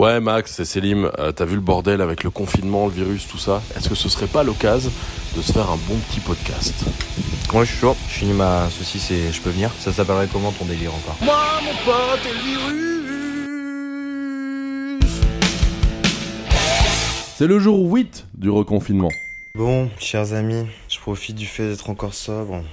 Ouais, Max, c'est Selim. Euh, T'as vu le bordel avec le confinement, le virus, tout ça? Est-ce que ce serait pas l'occasion de se faire un bon petit podcast? Moi, je suis chaud. Je finis ma saucisse et je peux venir. Ça s'appellerait comment ton délire encore? Moi, mon pote, et le virus C'est le jour 8 du reconfinement. Bon, chers amis, je profite du fait d'être encore sobre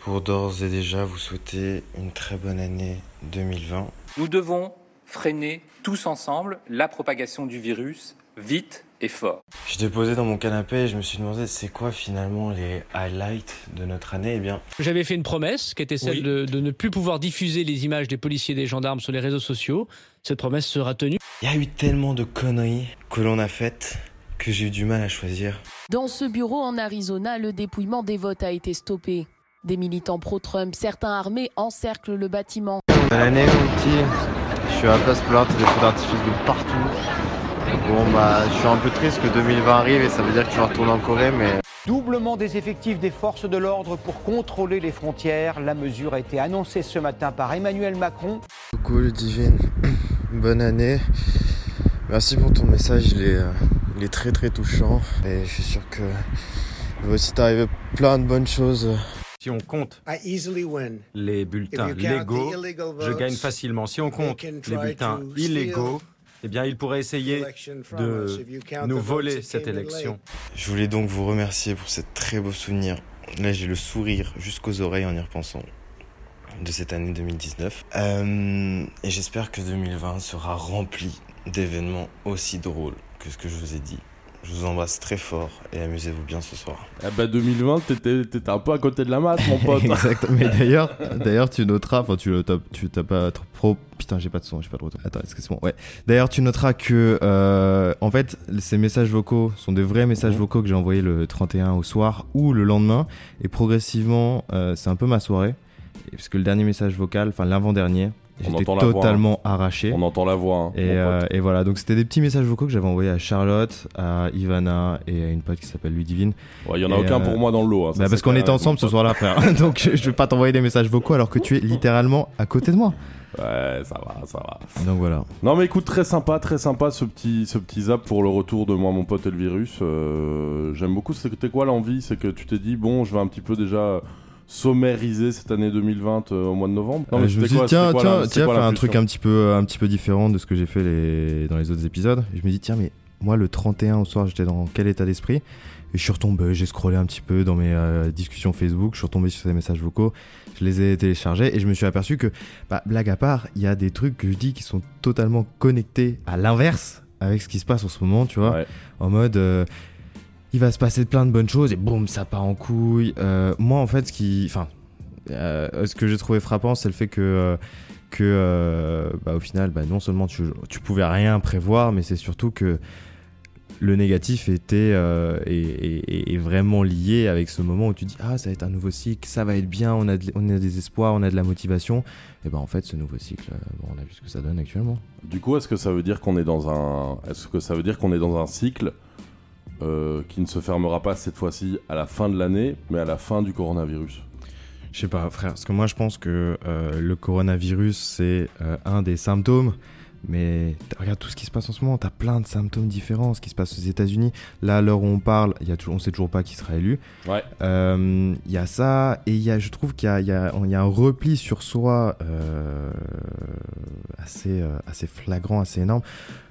pour d'ores et déjà vous souhaiter une très bonne année 2020. Nous devons freiner tous ensemble la propagation du virus vite et fort. J'étais posé dans mon canapé et je me suis demandé c'est quoi finalement les highlights de notre année? Eh bien, J'avais fait une promesse qui était celle Oui. de, de ne plus pouvoir diffuser les images des policiers et des gendarmes sur les réseaux sociaux. Cette promesse sera tenue. il y a eu tellement de conneries que l'on a faites que j'ai eu du mal à choisir. Dans ce bureau en Arizona, le dépouillement des votes a été stoppé. Des militants pro-Trump, certains armés, encerclent le bâtiment. Bonne année mon petit. Suis à la place plate, des feux d'artifice de partout. Bon bah je suis un peu triste que 2020 arrive et ça veut dire que je vais retourner en Corée mais Doublement des effectifs des forces de l'ordre pour contrôler les frontières. La mesure a été annoncée ce matin par Emmanuel Macron. Coucou Ludivine, bonne année. Merci pour ton message, il est, euh, il est très très touchant. Et je suis sûr que il va aussi t'arriver plein de bonnes choses. Si on compte les If bulletins légaux, je gagne facilement. Si on compte les bulletins illégaux, eh bien, il pourrait essayer de nous voler cette élection. Je voulais donc vous remercier pour ces très beaux souvenirs. Là j'ai le sourire jusqu'aux oreilles en y repensant de cette année 2019. Euh, et j'espère que 2020 sera rempli d'événements aussi drôles que ce que je vous ai dit. Je vous embrasse très fort et amusez-vous bien ce soir. Eh ben 2020, t'étais t'étais un peu à côté de la masse, mon pote. Exact. Mais d'ailleurs, d'ailleurs, tu noteras, enfin, tu t'as, tu t'as pas trop pro. Putain, j'ai pas de son, j'ai pas de retour. Attends, excuse-moi. Ouais. D'ailleurs, tu noteras que, euh, en fait, ces messages vocaux sont des vrais messages vocaux que j'ai envoyés le 31 au soir ou le lendemain. Et progressivement, euh, c'est un peu ma soirée. Parce que le dernier message vocal, enfin l'avant-dernier, j'étais la voix, totalement arraché. On entend la voix. hein, Et, euh, et voilà, donc c'était des petits messages vocaux que j'avais envoyés à Charlotte, à Ivana et à une pote qui s'appelle Ludivine. Ouais, Il y en a et, aucun euh, pour moi dans le lot. hein, Bah parce qu'on était ensemble ce soir-là, frère. Donc je je vais pas t'envoyer des messages vocaux alors que tu es littéralement à côté de moi. Ouais, ça va, ça va. Donc voilà. Non mais écoute, très sympa, très sympa ce petit, ce petit zap pour le retour de moi, mon pote et le virus. Euh, J'aime beaucoup. C'était quoi l'envie? C'est que tu t'es dit, bon, je vais un petit peu déjà sommériser cette année 2020 euh, au mois de novembre. Non, Euh, mais je me suis dit, tiens, quoi tiens, la- tiens, quoi faire un truc un petit peu, un petit peu différent de ce que j'ai fait les... dans les autres épisodes. Et je me dis, tiens, mais moi le 31 au soir, j'étais dans quel état d'esprit? Et je suis retombé, j'ai scrollé un petit peu dans mes euh, discussions Facebook, je suis retombé sur ces messages vocaux, je les ai téléchargés et je me suis aperçu que, bah, blague à part, il y a des trucs que je dis qui sont totalement connectés à l'inverse avec ce qui se passe en ce moment, tu vois. Ouais. en mode euh, il va se passer plein de bonnes choses et boum ça part en couille. Euh, moi en fait ce qui enfin euh, ce que j'ai trouvé frappant c'est le fait que euh, que bah, au final bah, non seulement tu, tu pouvais rien prévoir mais c'est surtout que le négatif était euh, est, vraiment lié avec ce moment où tu dis ah ça va être un nouveau cycle ça va être bien on a, on a des espoirs on a de la motivation. Et ben en fait ce nouveau cycle bon, on a vu ce que ça donne actuellement. Du coup, est-ce que ça veut dire qu'on est dans un, est-ce que ça veut dire qu'on est dans un cycle euh, qui ne se fermera pas cette fois-ci à la fin de l'année, mais à la fin du coronavirus Je sais pas, frère, parce que moi je pense que euh, le coronavirus c'est euh, un des symptômes, mais regarde tout ce qui se passe en ce moment, t'as plein de symptômes différents, ce qui se passe aux États-Unis. Là, à l'heure où on parle, il y a toujours, on sait toujours pas qui sera élu. Ouais. Euh, Il y a ça, et il y a, je trouve qu'il y a, il y, il y a un repli sur soi euh, assez, euh, assez flagrant, assez énorme,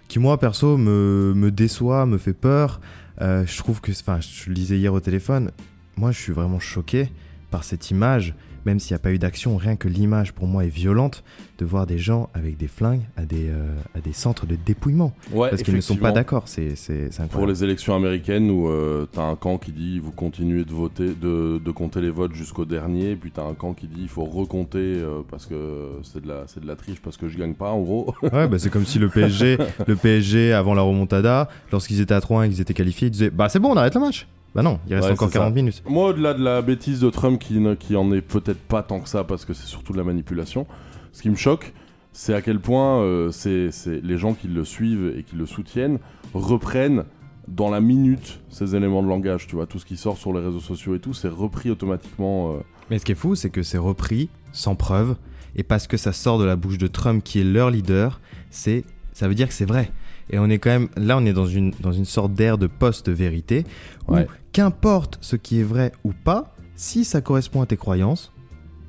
qui moi perso me, me déçoit, me fait peur. Euh, je trouve que, enfin, je le disais hier au téléphone, moi je suis vraiment choqué par cette image, même s'il n'y a pas eu d'action, rien que l'image pour moi est violente de voir des gens avec des flingues à des, euh, à des centres de dépouillement. Ouais, parce qu'ils ne sont pas d'accord, c'est c'est- c'est Pour incroyable. les élections américaines où euh, t'as un camp qui dit vous continuez de voter, de, de compter les votes jusqu'au dernier, puis t'as un camp qui dit il faut recompter euh, parce que c'est de la c'est de la triche parce que je gagne pas en gros. Ouais, bah c'est comme si le PSG, le PSG avant la remontada, lorsqu'ils étaient à 3-1 et qu'ils étaient qualifiés, ils disaient bah c'est bon, on arrête le match. Bah non, il reste Ouais, encore c'est ça. 40 minutes. Moi, au-delà de la bêtise de Trump qui, ne- qui en est peut-être pas tant que ça parce que c'est surtout de la manipulation, ce qui me choque, c'est à quel point euh, c'est les gens qui le suivent et qui le soutiennent reprennent dans la minute ces éléments de langage, tu vois, tout ce qui sort sur les réseaux sociaux et tout, c'est repris automatiquement. euh, Mais ce qui est fou, c'est que c'est repris sans preuve, et parce que ça sort de la bouche de Trump, qui est leur leader, c'est ça veut dire que c'est vrai. Et on est quand même là, on est dans une dans une sorte d'ère de post-vérité où Ouais. qu'importe ce qui est vrai ou pas, si ça correspond à tes croyances,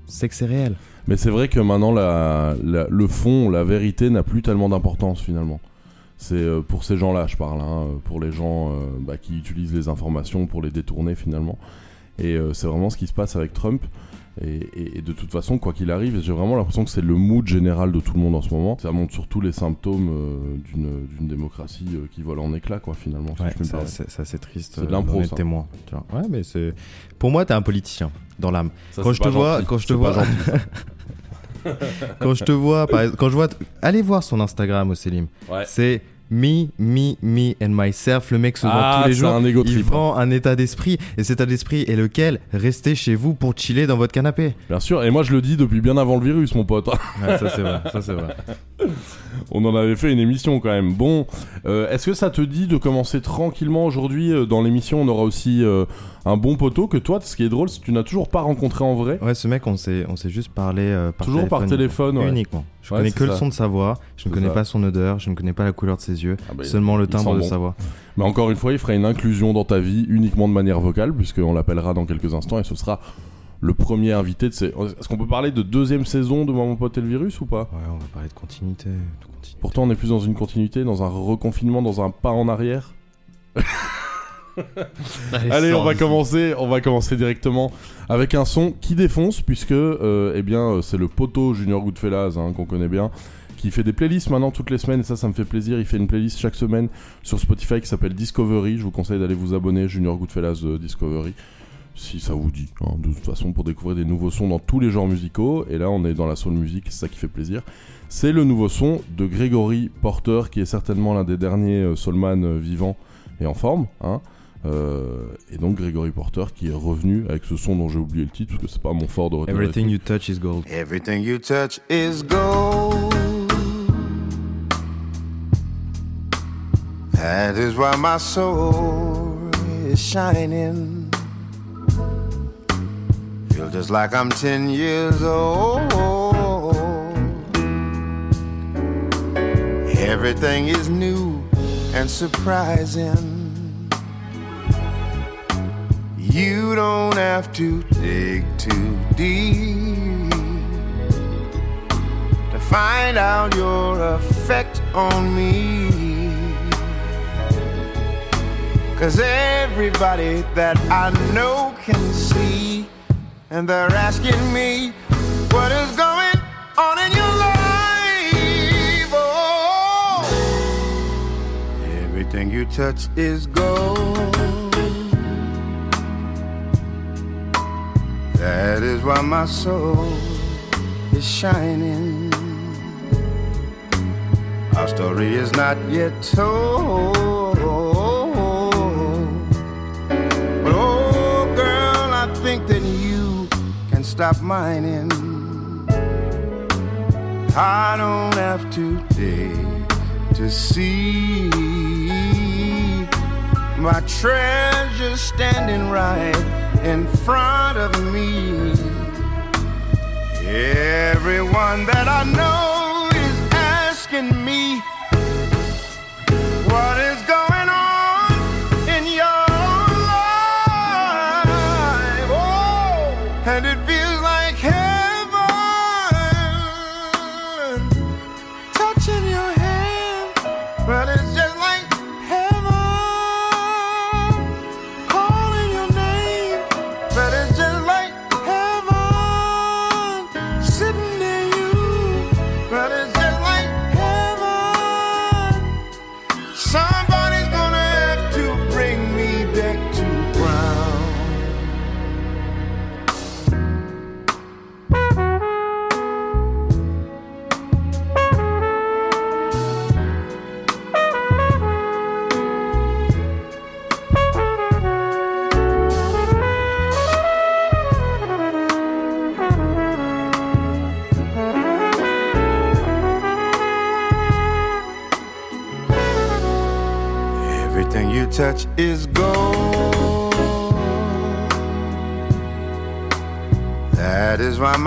c'est que c'est réel. Mais c'est vrai que maintenant, la, la- le fond, la vérité n'a plus tellement d'importance finalement. C'est euh, pour ces gens-là, je parle, hein, euh, pour les gens euh, bah, qui utilisent les informations pour les détourner finalement. Et euh, c'est vraiment ce qui se passe avec Trump. Et, et- et de toute façon, quoi qu'il arrive, j'ai vraiment l'impression que c'est le mood général de tout le monde en ce moment. Ça montre surtout les symptômes euh, d'une d'une démocratie euh, qui vole en éclats, quoi, finalement. Ouais, ça, c'est ça, c'est triste. C'est de l'impro, ça. témoin. tu vois. Ouais, mais c'est pour moi, t'es un politicien dans l'âme. Ça, quand je te vois- quand je te C'est vois- quand je te vois, par exemple, quand je vois, allez voir son Instagram, Oselim. Ouais. C'est me, me, me and myself. Le mec se vend Ah, tous les jours. un ego il trip, hein. vend un état d'esprit. Et cet état d'esprit est lequel? Restez chez vous pour chiller dans votre canapé. Bien sûr, et moi je le dis depuis bien avant le virus, mon pote. Ouais, ça c'est vrai. Ça c'est vrai. On en avait fait une émission quand même. Bon, euh, est-ce que ça te dit de commencer tranquillement aujourd'hui euh, dans l'émission? On aura aussi euh, un bon poteau que toi. Ce qui est drôle, c'est que tu n'as toujours pas rencontré en vrai. Ouais, ce mec, on s'est, on s'est juste parlé euh, par toujours téléphone. par téléphone. ouais. Uniquement. Je Ouais, connais que le son de sa voix. Je ne connais ça. pas son odeur. Je ne connais pas la couleur de ses yeux. Ah bah, Seulement le timbre de bon. sa voix. Mais encore une fois, il fera une inclusion dans ta vie uniquement de manière vocale, puisqu'on l'appellera dans quelques instants et ce sera le premier invité de ces. Est-ce qu'on peut parler de deuxième saison de mon pote et le virus ou pas? Ouais, on va parler de continuité. de continuité. Pourtant, on est plus dans une continuité, dans un reconfinement, dans un pas en arrière. Allez, on va commencer, on va commencer directement avec un son qui défonce puisque euh, eh bien euh, c'est le poteau Junior Goodfellas hein, qu'on connaît bien qui fait des playlists maintenant toutes les semaines et ça ça me fait plaisir, il fait une playlist chaque semaine sur Spotify qui s'appelle Discovery, je vous conseille d'aller vous abonner Junior Goodfellas euh, Discovery si ça vous dit hein, de toute façon pour découvrir des nouveaux sons dans tous les genres musicaux et là on est dans la soul music, c'est ça qui fait plaisir. C'est le nouveau son de Gregory Porter qui est certainement l'un des derniers soulman vivants et en forme hein. Euh, et donc Gregory Porter qui est revenu avec ce son dont j'ai oublié le titre parce que c'est pas mon fort de retenir Everything you touch is gold. Everything you touch is gold. That is why my soul is shining. Feel just like I'm 10 years old. Everything is new and surprising. You don't have to dig too deep to find out your effect on me. Cause everybody that I know can see, and they're asking me what is going on in your life. Oh, everything you touch is gold. That is why my soul is shining. Our story is not yet told. But oh, girl, I think that you can stop mining. I don't have to dig to see my treasure standing right in front of me. Everyone that I know is asking me what is going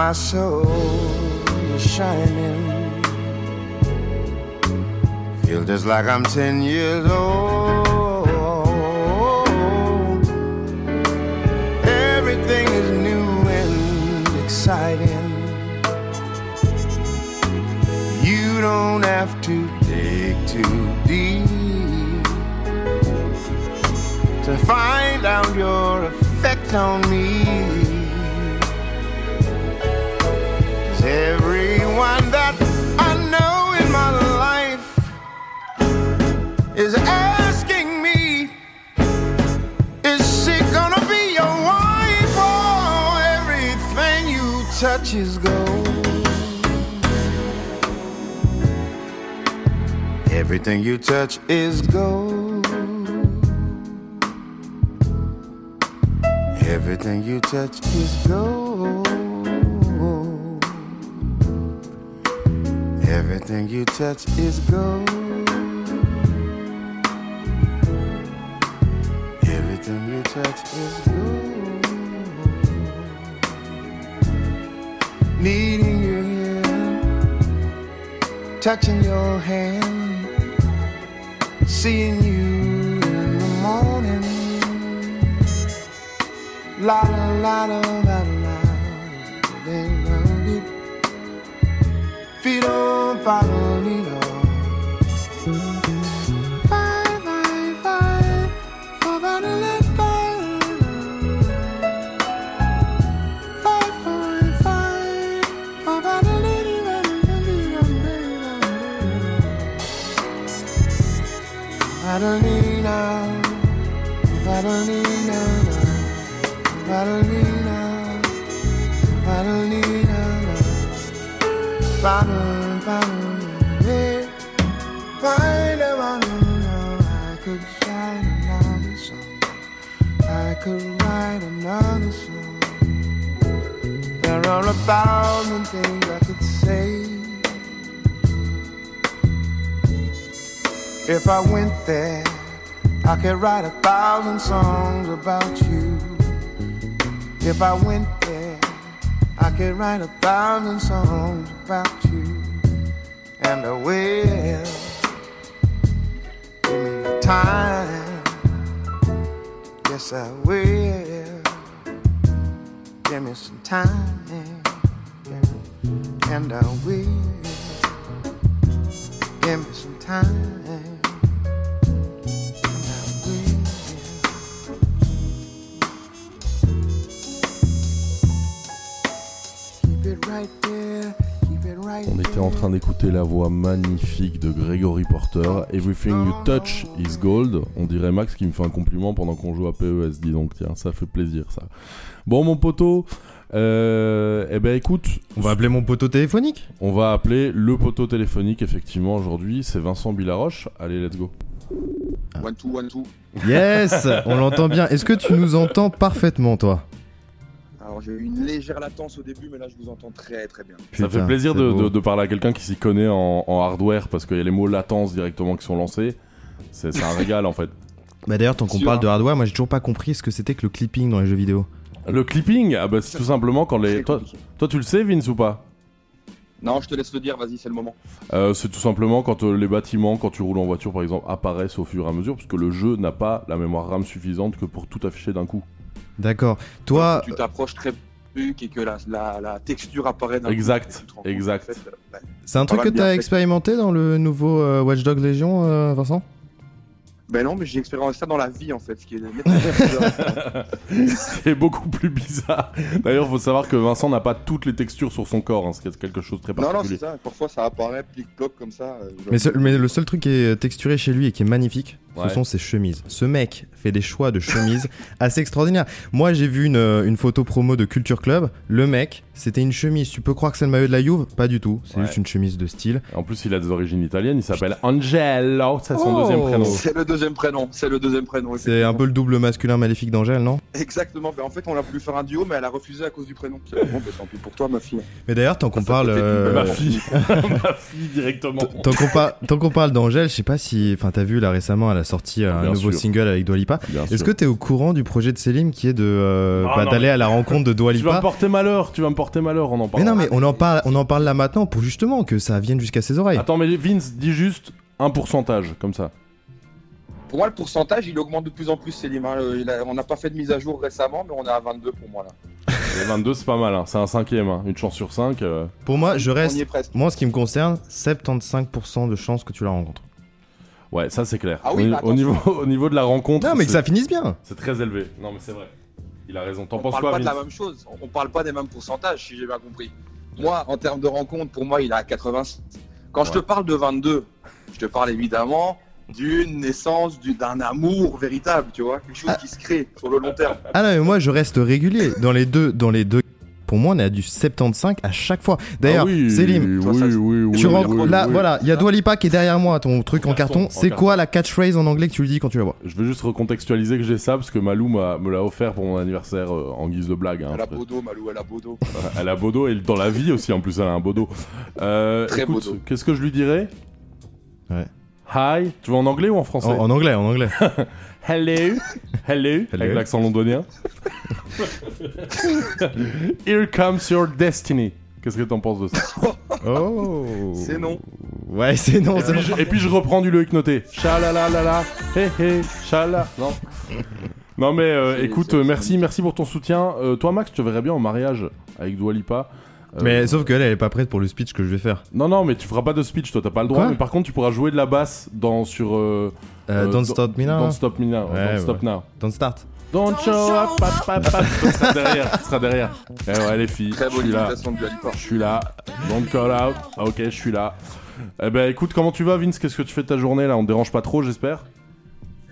my soul is shining. Feel just like I'm 10 years old. Everything is new and exciting. You don't have to dig too deep to find out your effect on me. Is gold. Everything you touch is gold. Everything you touch is gold. Everything you touch is gold. Touching your hand, seeing you in the morning. La la la la la la, dong dee. feet on fire, Madalena, Madalena, Madalena, Madalena, Madalena, Madalena. I could write another song. I could write another song. There are a thousand things I could say. If I went there, I could write a thousand songs about you. If I went there, I could write a thousand songs about you. And I will. Give me time. Yes, I will. Give me some time. And I will. Give me some time. On était en train d'écouter la voix magnifique de Gregory Porter. Everything you touch is gold. On dirait Max qui me fait un compliment pendant qu'on joue à PES. Dis donc, tiens, ça fait plaisir ça. Bon, mon poteau. Euh, eh ben écoute, On va appeler mon poteau téléphonique on va appeler le poteau téléphonique effectivement aujourd'hui. C'est Vincent Bilaroche. Allez, let's go. One, two, one, two. Yes On l'entend bien. Est-ce que tu nous entends parfaitement, toi? Alors j'ai eu une légère latence au début, mais là je vous entends très très bien. ça Putain, fait plaisir de, beau. de- de parler à quelqu'un qui s'y connaît en, en hardware parce qu'il y a les mots latence directement qui sont lancés. C'est un régal en fait. Bah d'ailleurs, tant qu'on parle de hardware, moi j'ai toujours pas compris ce que c'était que le clipping dans les jeux vidéo. Le clipping, ah bah, c'est tout simplement quand les. Toi, tu le sais, Vince ou pas? Non, je te laisse le dire, vas-y, c'est le moment. Euh, c'est tout simplement quand euh, les bâtiments, quand tu roules en voiture par exemple, apparaissent au fur et à mesure, parce que le jeu n'a pas la mémoire RAM suffisante que pour tout afficher d'un coup. D'accord. Toi, Tu t'approches très truc et que la, la, la texture apparaît coup, Exact, tu exact. fait, euh, bah, c'est un truc que t'as fait. expérimenté dans le nouveau euh, Watch Dogs Légion, euh, Vincent? Ben non, mais j'ai expérimenté ça dans la vie en fait, ce qui est. C'est beaucoup plus bizarre. D'ailleurs, faut savoir que Vincent n'a pas toutes les textures sur son corps, hein, ce qui est quelque chose de très Non, non, particulier. c'est ça. Parfois, ça apparaît plic-ploc comme ça. euh, genre- mais, mais le seul truc qui est texturé chez lui et qui est magnifique, Ouais. ce sont ses chemises. Ce mec fait des choix de chemises assez extraordinaires. Moi, j'ai vu une, euh, une photo promo de Culture Club. Le mec, c'était une chemise. Tu peux croire que c'est le maillot de la Juve? Pas du tout. C'est Ouais. juste une chemise de style. En plus, il a des origines italiennes, il s'appelle Angelo, c'est son Oh. deuxième prénom. C'est le deuxième prénom. C'est le deuxième prénom. C'est un peu le double masculin maléfique d'Angèle, non? Exactement. Ben, en fait, on a voulu faire un duo, mais elle a refusé à cause du prénom. Bon, ben, tant pis pour toi, ma fille. Mais d'ailleurs, tant qu'on parle. euh, Ma fille, ma fille directement. T- Tant qu'on par- tant qu'on parle d'Angèle, je sais pas si. Enfin, t'as vu là récemment, elle a sorti euh, un Bien nouveau sûr. single avec Dua Lipa. Bien Est-ce que t'es au courant du projet de Selim qui est de euh, Ah, bah, d'aller mais- à la rencontre de Dua Tu vas me porter malheur, tu vas me porter malheur, on en parle. Mais non, mais on en parle, on en parle là maintenant pour justement que ça vienne jusqu'à ses oreilles. Attends, mais Vince, dis juste Un pourcentage, comme ça. Pour moi, le pourcentage, il augmente de plus en plus, Célim. hein. A- on n'a pas fait de mise à jour récemment, mais on est à 22 pour moi là. Et 22, c'est pas mal, hein. c'est un cinquième, hein. une chance sur 5. Pour moi, je reste. Moi, en ce qui me concerne, 75% de chances que tu la rencontres. Ouais, ça c'est clair. Ah oui, au, bah au niveau, au niveau de la rencontre, Non, mais que ça finisse bien. c'est très élevé. Non, mais c'est vrai. Il a raison. T'en On penses parle quoi, pas de la même chose. On- On parle pas des mêmes pourcentages, si j'ai bien compris. Moi, en termes de rencontre, pour moi, il est à 86. Quand je te parle de 22, je te parle évidemment d'une naissance, du- d'un amour véritable, tu vois, quelque chose qui se crée sur le long terme. Ah non, mais moi, je reste régulier. Dans les deux, dans les deux. Pour moi, on est à du 75 à chaque fois. D'ailleurs, Ah oui, Célim, oui, oui, oui, tu oui, rentres oui, là, oui. voilà, il y a Dwalipa qui est derrière moi, ton truc en Carton, C'est quoi la catchphrase en anglais que tu le dis quand tu la vois? Je veux juste recontextualiser que j'ai ça parce que Malou m'a- me l'a offert pour mon anniversaire euh, en guise de blague. hein. Elle a Bodo, Malou, elle a Bodo. Elle a Bodo et dans la vie aussi en plus elle a un Bodo. Euh, Très écoute, Bodo. Qu'est-ce que je lui dirais? Ouais. Hi. Tu veux en anglais ou en français en anglais, en anglais. Hello. Hello. Avec l'accent londonien. Here comes your destiny. Qu'est-ce que t'en penses de ça Oh. C'est non. Ouais, c'est non, et, puis, non. je, et puis je reprends du Loïc Noté. Chalalalala. Hé hé. Chala. Non. Non mais euh, écoute, euh, merci, merci pour ton soutien. Euh, toi Max, je te verrais bien en mariage avec Dwalipa. Euh, Mais sauf qu'elle, elle est pas prête pour le speech que je vais faire. Non, non, mais tu feras pas de speech, toi, t'as pas le droit. Quoi mais par contre, tu pourras jouer de la basse dans sur. Euh, Euh, euh, Don't Stop Me Now. Don't Stop Me Now. Ouais, Don't Stop ouais. Now. Don't Start. Don't show up, pap, pap, sera derrière, sera derrière. Eh ouais, les filles, Très je bonne suis là. imitation de Dwalipa. Je suis là. Don't call out. Ah, ok, je suis là. Eh ben, écoute, comment tu vas, Vince? Qu'est-ce que tu fais de ta journée là? On te dérange pas trop, j'espère?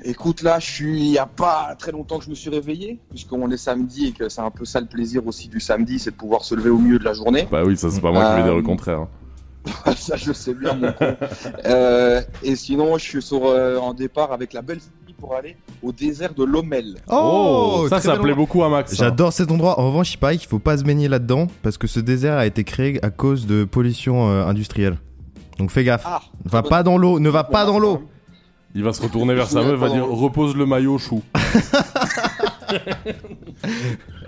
Écoute, là, je suis. Il y a pas très longtemps que je me suis réveillé, puisqu'on est samedi et que c'est un peu ça le plaisir aussi du samedi, c'est de pouvoir se lever au milieu de la journée. Bah oui, ça, c'est pas moi qui vais Euh, dire le contraire. hein. ça, je sais bien, mon con. Euh, et sinon, je suis sur, euh, en départ avec la belle fille pour aller au désert de Lomel. Oh, ça, très ça bel plaît beaucoup à Max. ça. J'adore cet endroit. En revanche, il paraît qu'il faut pas se baigner là-dedans parce que ce désert a été créé à cause de pollution euh, industrielle. Donc fais gaffe. Ah, Va pas dans l'eau, ne va pas dans l'eau. Il va se retourner vers sa meuf, va dire repose le maillot, chou.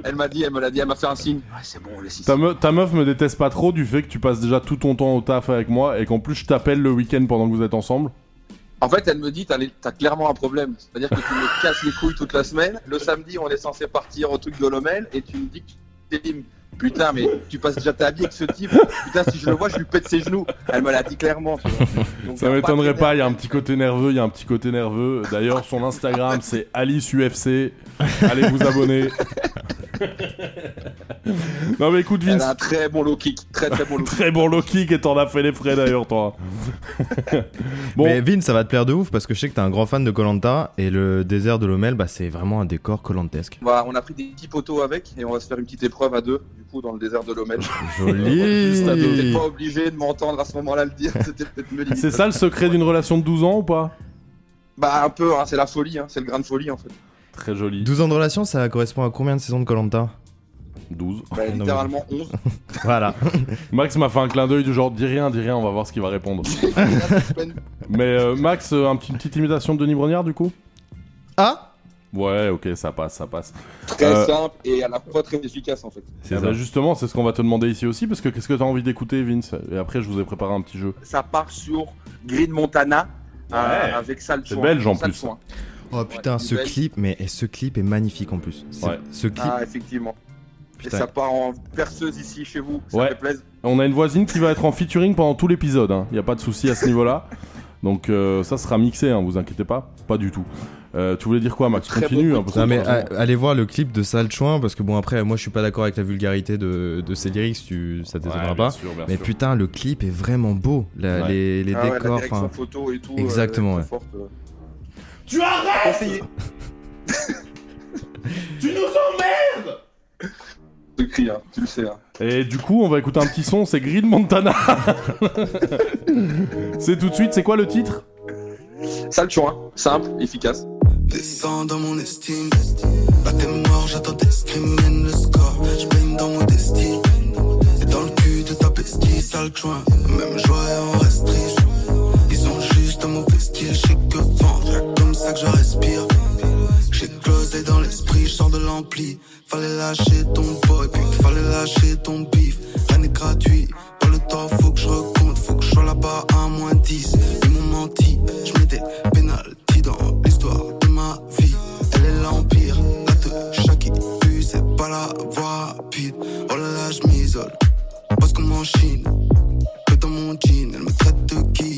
Elle m'a dit, elle me l'a dit, elle m'a fait un signe. Ouais, c'est bon, laisse ici. Ta, me- ta meuf me déteste pas trop du fait que tu passes déjà tout ton temps au taf avec moi et qu'en plus je t'appelle le week-end pendant que vous êtes ensemble. En fait, elle me dit, t'as clairement un problème. C'est-à-dire que tu me casses les couilles toute la semaine. Le samedi, on est censé partir au truc de Lomel et tu me dis que tu Putain, mais tu passes déjà ta vie avec ce type. Putain, si je le vois, je lui pète ses genoux. Elle me l'a dit clairement. tu vois. Donc, Ça m'étonnerait pas, il y a un petit côté nerveux, il y a un petit côté nerveux. D'ailleurs, son Instagram c'est Alice UFC. Allez vous abonner. non mais écoute Elle Vince, a un très bon low kick. Très très bon low kick. très bon low kick et t'en as fait les frais d'ailleurs toi. bon, Mais Vin, ça va te plaire de ouf parce que je sais que t'es un grand fan de Colanta et le désert de Lomel, bah, c'est vraiment un décor colantesque. On, va- on a pris des petits poteaux avec et on va se faire une petite épreuve à deux, du coup, dans le désert de Lomel. Joli. T'es pas obligé de m'entendre à ce moment-là le dire. C'était peut-être me limite. c'est ça le secret d'une relation de 12 ans ou pas? Bah, un peu, hein, c'est la folie, hein, c'est le grain de folie en fait. Très joli. 12 ans de relation, ça correspond à combien de saisons de Colanta 12. Bah, littéralement 11. Voilà. Max m'a fait un clin d'œil du genre dis rien, dis rien, on va voir ce qu'il va répondre. Mais euh, Max, euh, un petit- une petite imitation de Denis Brognard du coup? Ah Ouais, ok, ça passe, ça passe. Très Euh, simple et à la fois très efficace en fait. Ah bah justement, c'est ce qu'on va te demander ici aussi, parce que qu'est-ce que t'as envie d'écouter, Vince? Et après, je vous ai préparé un petit jeu. Ça part sur Green Montana euh, Ouais. avec Salchoin. C'est belge, en plus. Salchoin. Oh putain, Ouais, ce belle. clip, mais et ce clip est magnifique en plus. Ouais. Ce clip. Ah, effectivement. Putain. Et ça part en perceuse ici chez vous. Ça Ouais. plaisir. On a une voisine qui va être en featuring pendant tout l'épisode, il n'y a pas de souci à ce niveau-là. Donc euh, ça sera mixé, hein, vous inquiétez pas. Pas du tout. Euh, tu voulais dire quoi, Max? Très Continue. hein, Non mais euh, allez voir le clip de Sale Chouin parce que bon après moi je suis pas d'accord avec la vulgarité de, de ses lyrics, tu, ça t'étonnera pas. sûr, bien Mais sûr. putain le clip est vraiment beau, La- Ouais. les, les Ah ouais, la décors, photo et tout. Exactement, euh, Tu arrêtes. Tu nous emmerdes cri, hein, tu le sais. Hein. Et du coup, on va écouter un petit son, c'est Green Montana. c'est tout de suite, c'est quoi le titre? Salchoin, simple, efficace. Descends dans mon estime. Là t'es mort, j'attends tes screaming le score. J'baigne dans modestie. Et dans le cul de ta bestie, sale joint. Même joie et on reste triste. Ils ont juste un mauvais style, je sais que vendre que je respire. J'ai closé dans l'esprit, je de l'ampli. Fallait lâcher ton boy, puis fallait lâcher ton bif. Rien n'est gratuit, pas le temps, faut que je recompte. Faut que je sois là-bas à moins 10. Ils m'ont menti, je mets des pénalties dans l'histoire de ma vie. Elle est l'empire, la de chaque pue, c'est pas la voie rapide. Oh là là, je m'isole, parce qu'on mon chine, que dans mon jean, elle me traite de qui?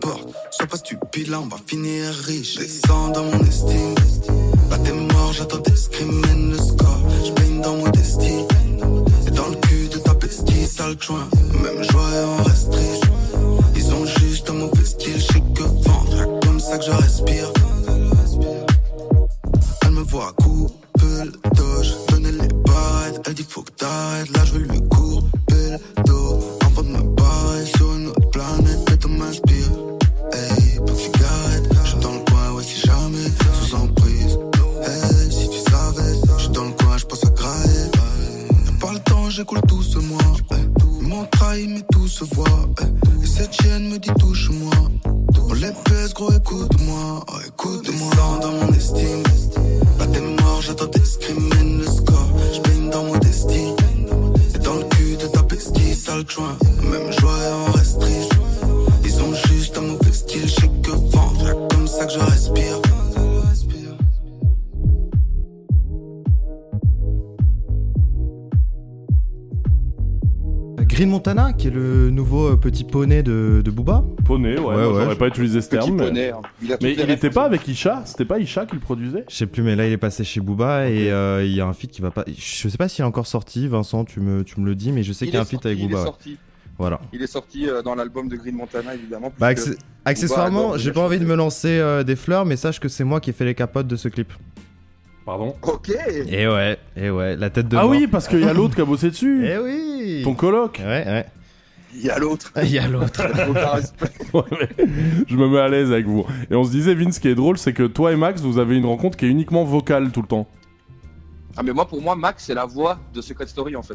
Porte. Sois pas stupide, là on va finir riche. Descends dans mon estime. Là t'es mort, j'attends tes screaming le score. J'baigne dans modestie. Et dans le cul de ta pestie, sale joint. Même joie et on reste qui est le nouveau euh, petit poney de, de Booba. Poney, ouais, Ouais, ouais. j'aurais pas utilisé ce Petit terme. mais- poney, hein. Il Mais il était pas avec Isha C'était pas Isha qui le produisait? Je sais plus, mais là il est passé chez Booba et euh, il y a un feat qui va pas. Je sais pas s'il est encore sorti, Vincent, tu me, tu me le dis, mais je sais Il qu'il y a un feat avec il est Booba. sorti. Voilà. Il est sorti euh, dans l'album de Green Montana, évidemment. Bah, accessoirement, j'ai pas envie de me lancer euh, des fleurs, mais sache que c'est moi qui ai fait les capotes de ce clip. Pardon? Ok. Et ouais, et ouais, la tête de Ah mort. oui, parce qu'il y a l'autre qui a bossé dessus Eh oui Ton coloc Ouais, ouais. Il y a l'autre. Il y a l'autre. Aucun respect. Ouais, mais je me mets à l'aise avec vous. Et on se disait, Vince, ce qui est drôle, c'est que toi et Max, vous avez une rencontre qui est uniquement vocale tout le temps. Ah, mais moi, pour moi, Max, c'est la voix de Secret Story, en fait.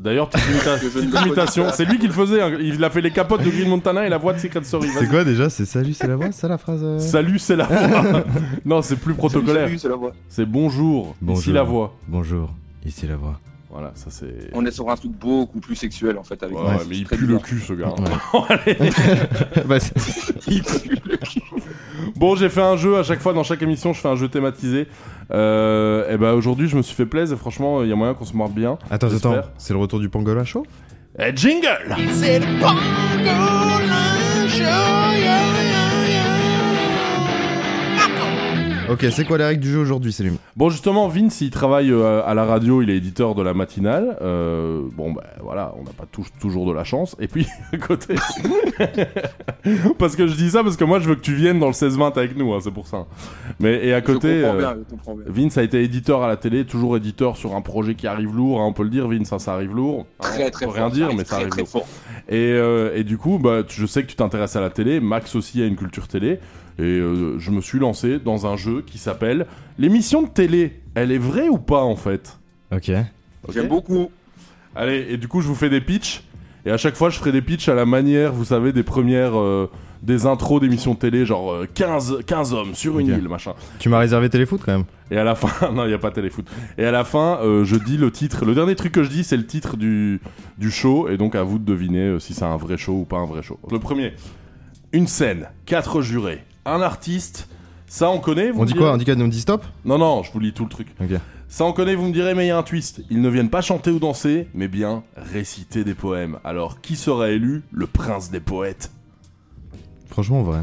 D'ailleurs, petite imita- imitation. C'est lui qui le faisait. hein. Il a fait les capotes de Green Montana et la voix de Secret Story. C'est quoi déjà C'est salut, c'est la voix, c'est ça la phrase euh Salut, c'est la voix. non, c'est plus protocolaire. Salut, c'est la voix. C'est bonjour. Bonjour. Ici la voix. Bonjour, ici la voix. Voilà, ça c'est. On est sur un truc beaucoup plus sexuel, en fait, avec Ouais, mais il pue le cul ce gars. Ouais. Bah, Il pue le cul. Bon, j'ai fait un jeu à chaque fois dans chaque émission, je fais un jeu thématisé. Euh, et ben aujourd'hui, je me suis fait plaisir et franchement, il y a moyen qu'on se morde bien. Attends, attends, c'est le retour du Pangola Show? Eh, jingle C'est le pangolin Ok, c'est quoi les règles du jeu aujourd'hui, Célim Bon, justement, Vince, il travaille euh, à la radio, il est éditeur de la matinale. Euh, bon, ben voilà, on n'a pas toujours de la chance. Et puis, à côté. parce que je dis ça parce que moi, je veux que tu viennes dans le 16-20 avec nous, hein, c'est pour ça. Mais, et à côté. Je comprends euh, bien, je comprends bien. Vince a été éditeur à la télé, toujours éditeur sur un projet qui arrive lourd, hein, on peut le dire, Vince, hein, ça arrive lourd. Hein, Très, très on peut fort. rien dire, arrive mais ça très, arrive très lourd. fort. Et, euh, et du coup, bah, je sais que tu t'intéresses à la télé, Max aussi a une culture télé, et euh, je me suis lancé dans un jeu qui s'appelle L'émission de télé, elle est vraie ou pas en fait? Ok. J'aime beaucoup. Allez, et du coup, je vous fais des pitchs, et à chaque fois, je ferai des pitchs à la manière, vous savez, des premières. euh, des intros d'émissions de télé, genre euh, 15, 15 hommes sur une Ok. île, machin. Tu m'as réservé téléfoot quand même Et à la fin, non, il n'y a pas téléfoot. Et à la fin, euh, je dis le titre. Le dernier truc que je dis, c'est le titre du, du show. Et donc, à vous de deviner euh, si c'est un vrai show ou pas un vrai show. Le premier. Une scène, quatre jurés, un artiste. Ça, on connaît vous On me dit direz quoi On dit quoi On dit stop? Non, non, je vous lis tout le truc. Ok. Ça, on connaît, vous me direz, mais il y a un twist. Ils ne viennent pas chanter ou danser, mais bien réciter des poèmes. Alors, qui sera élu le prince des poètes? Franchement, vrai.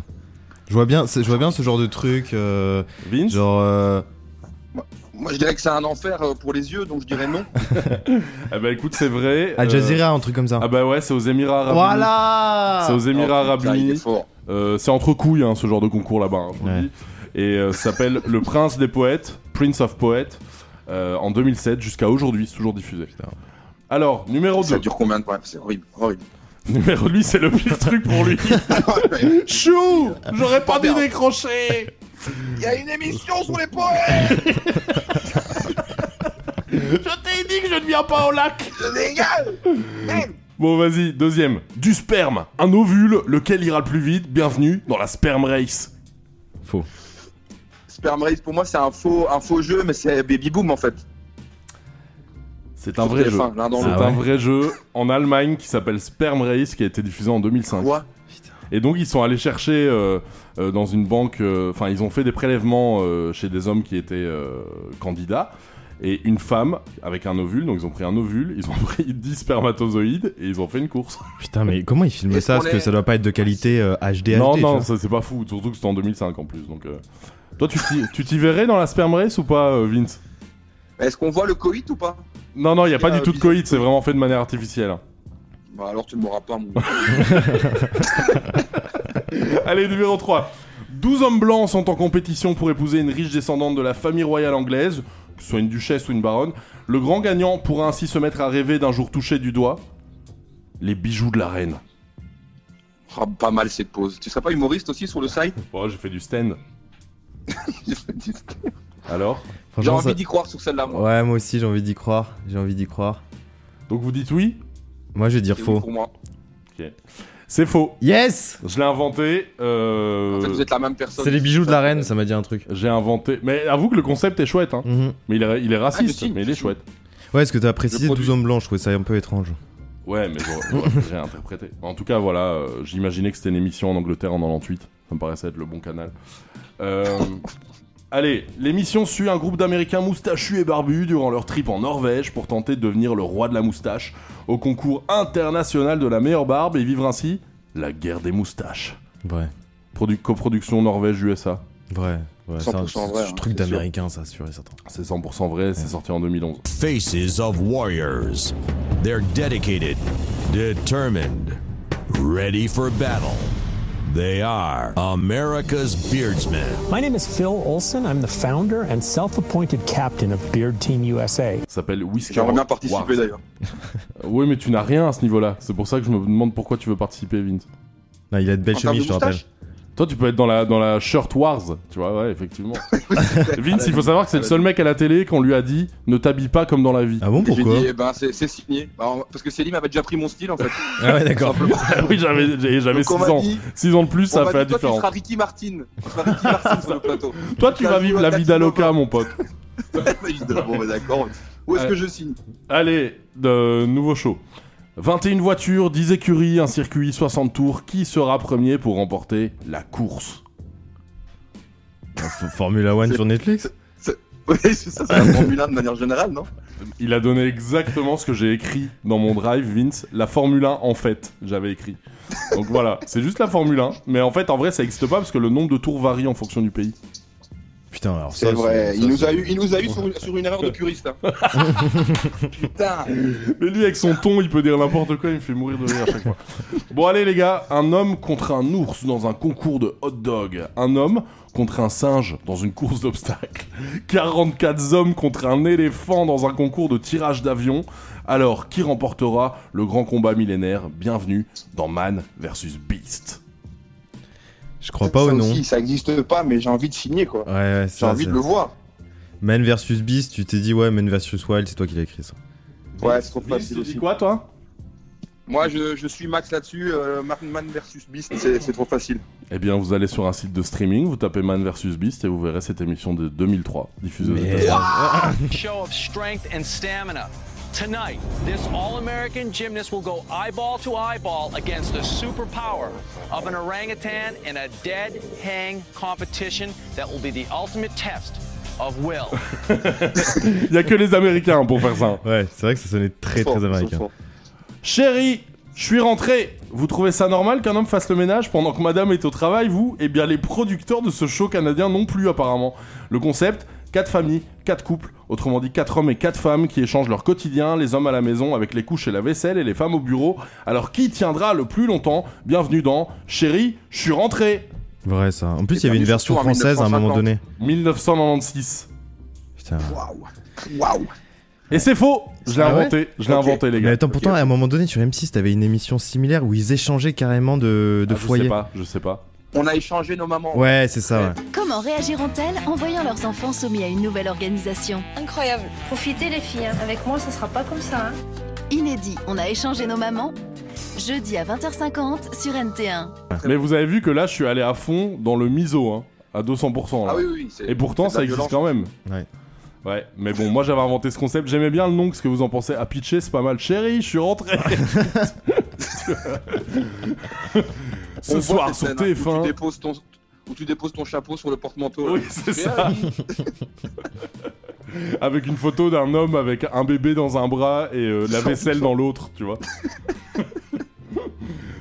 Je vois bien, je vois bien ce genre de truc. euh, Vince? genre. euh, Moi, je dirais que c'est un enfer euh, pour les yeux, donc je dirais non. Eh ben, écoute, c'est vrai. Al euh, Jazeera, un truc comme ça. Ah bah ouais, c'est aux Émirats Arabes Unis. voilà C'est aux Émirats Oh, Arabes Unis. Euh, c'est entre couilles, hein, ce genre de concours là-bas, hein, je vous le Ouais. dis. Et euh, ça s'appelle Le Prince des Poètes, Prince of Poets, euh, en 2007 jusqu'à aujourd'hui, c'est toujours diffusé. Alors, numéro Ça 2. dure combien de temps C'est horrible, horrible. Numéro lui, c'est le pire truc pour lui. Chou J'aurais pas dû décrocher Il y a une émission sur les poètes Je t'ai dit que je ne viens pas au lac Je dégage Bon, vas-y, deuxième. Du sperme, un ovule, lequel ira le plus vite? Bienvenue dans la sperm race. Faux. Sperm Race, pour moi, c'est un faux, un faux jeu, mais c'est Baby Boom en fait. C'est un vrai jeu. TF1, l'un dans C'est un vrai jeu en Allemagne qui s'appelle Sperm Race qui a été diffusé en 2005. Quoi? Et donc ils sont allés chercher euh, euh, dans une banque, euh, enfin ils ont fait des prélèvements euh, chez des hommes qui étaient euh, candidats. Et une femme avec un ovule. Donc ils ont pris un ovule, ils ont pris 10 spermatozoïdes et ils ont fait une course. Putain, mais comment ils filment ça? Parce que ça doit pas être de qualité euh, HD. non, HD, non, ça c'est pas fou. Surtout que c'était en 2005 en plus. Donc, euh, toi, tu t'y- verrais dans la sperm race ou pas, euh, Vince? Est-ce qu'on voit le coït ou pas? Non, non, il y a pas Euh, du tout de coït. C'est vraiment fait de manière artificielle. Bah alors tu ne m'auras pas, mon Allez, numéro 3. 12 hommes blancs sont en compétition pour épouser une riche descendante de la famille royale anglaise, que ce soit une duchesse ou une baronne. Le grand gagnant pourra ainsi se mettre à rêver d'un jour touché du doigt les bijoux de la reine. Ah, pas mal cette pause. Tu serais pas humoriste aussi sur le site? Oh, j'ai fait du stand. J'ai dit- Alors? J'ai envie ça- d'y croire sur celle-là, moi. Ouais, moi aussi j'ai envie d'y croire. J'ai envie d'y croire. Donc vous dites oui? Moi je vais dire C'est oui faux. pour moi. C'est faux. Yes Je l'ai inventé. euh, En fait, vous êtes la même personne. C'est les bijoux de la reine, ça m'a dit un truc. J'ai inventé. Mais avoue que le concept est chouette. Hein. Mhm. Mais il est, il est Ah, raciste, mais il est chouette. Ouais, est-ce que t'as précisé Le produit. 12 hommes blancs Je trouvais ça un peu étrange. Ouais, mais pu réinterpréter. En tout cas, voilà, euh, j'imaginais que c'était une émission en Angleterre en 98. Ça me paraissait être le bon canal. Euh, Allez, l'émission suit un groupe d'Américains moustachus et barbus durant leur trip en Norvège pour tenter de devenir le roi de la moustache au concours international de la meilleure barbe et vivre ainsi la guerre des moustaches. Vrai, Produ- coproduction Norvège-USA. vrai. ouais, c'est un 100% vrai, ce hein, truc sûr. d'américain, ça, sûr et certain. C'est 100% vrai, c'est sorti en 2011. Faces of warriors. They're dedicated, determined, ready for battle. They are America's Beardsmen. My name is Phil Olson. I'm the founder and self appointed captain of Beard Team USA. Ça s'appelle Whisker J'aimerais bien participer d'ailleurs. Oui, mais tu n'as rien à ce niveau-là. C'est pour ça que je me demande pourquoi tu veux participer, Vince. Non, il a de belles chemises, je te rappelle. Toi, tu peux être dans la, dans la Shirt Wars, tu vois, ouais, effectivement. Vince, il faut savoir que c'est le seul mec à la télé qu'on lui a dit ne t'habille pas comme dans la vie. Ah bon, Et J'ai pourquoi dit, eh ben, c'est c'est signé. Bah, parce que Céline avait déjà pris mon style en fait. Ah ouais, d'accord. Oui, j'avais j'ai- j'avais Donc, on 6 m'a ans. dit- 6 ans de plus, on ça m'a fait la toi, différence. Tu seras Ricky Martin. Tu seras Ricky Martin sur le plateau. Toi, tu vas vivre la vie d'Aloca, mon pote. Bah, d'accord. Où est-ce que je signe Allez, de nouveau show. 21 voitures, 10 écuries, un circuit, 60 tours. Qui sera premier pour remporter la course? F- Formula One sur Netflix? Oui, c'est ça, c'est la Formule 1 de manière générale, non? Il a donné exactement ce que j'ai écrit dans mon drive, Vince. La Formule 1, en fait, j'avais écrit. Donc voilà, c'est juste la Formule 1. Mais en fait, en vrai, ça n'existe pas parce que le nombre de tours varie en fonction du pays. Putain, alors. C'est vrai. ça, Il nous a eu, il nous a eu sur, une- sur une erreur de puriste. hein. Putain. Mais lui, avec son ton, il peut dire n'importe quoi, il me fait mourir de rire à chaque fois. Bon, allez, les gars, un homme contre un ours dans un concours de hot dog. Un homme contre un singe dans une course d'obstacles. 44 hommes contre un éléphant dans un concours de tirage d'avion. Alors, qui remportera le grand combat millénaire? Bienvenue dans Man vs Beast. Je crois pas au nom. aussi, ça existe pas, mais j'ai envie de signer quoi. Ouais, ouais, J'ai ça. envie de le voir. Man versus Beast, tu t'es dit ouais, Man versus Wild, c'est toi qui l'as écrit ça. Ouais, c'est trop facile tu dis aussi. quoi, toi? Moi, je, je suis Max là-dessus. euh, Man versus Beast, c'est c'est trop facile. Eh bien, vous allez sur un site de streaming, vous tapez Man vs Beast et vous verrez cette émission de 2003 diffusée aux. États-Unis. show of strength and stamina. Tonight, this All American gymnast will go eyeball to eyeball against the superpower of an orangutan in a dead hang competition that will be the ultimate test of will. Il y a que les Américains pour faire ça. Ouais, c'est vrai que ça sonnait très très américain. Chérie, je suis rentré. Vous trouvez ça normal qu'un homme fasse le ménage pendant que madame est au travail, vous? Eh bien, les producteurs de ce show canadien non plus, apparemment. Le concept 4 familles, 4 couples, autrement dit 4 hommes et 4 femmes qui échangent leur quotidien, les hommes à la maison avec les couches et la vaisselle et les femmes au bureau. Alors, qui tiendra le plus longtemps? Bienvenue dans Chérie, je suis rentré Vrai ça. En plus, il y avait une version française à un moment 1950. donné. 1996. Putain. Waouh. Waouh. Et c'est faux Je l'ai Ah ouais inventé, je l'ai inventé, les Mais gars. attends, pourtant, à un moment donné, sur M6, t'avais une émission similaire où ils échangeaient carrément de, de Ah, je sais foyers. pas, je sais pas. On a échangé nos mamans. Ouais, c'est ça, ouais. Comment réagiront-elles en voyant leurs enfants soumis à une nouvelle organisation Incroyable. Profitez les filles, hein. avec moi ça sera pas comme ça. hein. Inédit, on a échangé nos mamans Jeudi à 20h50 sur NT1. Mais vous avez vu que là, je suis allé à fond dans le miso, hein, à 200%. là. Ah oui, oui, Et pourtant, ça existe violence. quand même. Ouais. Ouais, mais bon, moi j'avais inventé ce concept. J'aimais bien le nom, ce que vous en pensez. À pitcher, c'est pas mal. Chérie, je suis rentré. ce On soir sur hein, Où TF1. tu, déposes ton, où tu déposes ton chapeau sur le porte-manteau. Oui, c'est ça. Avec une photo d'un homme avec un bébé dans un bras et euh, la vaisselle dans l'autre, tu vois.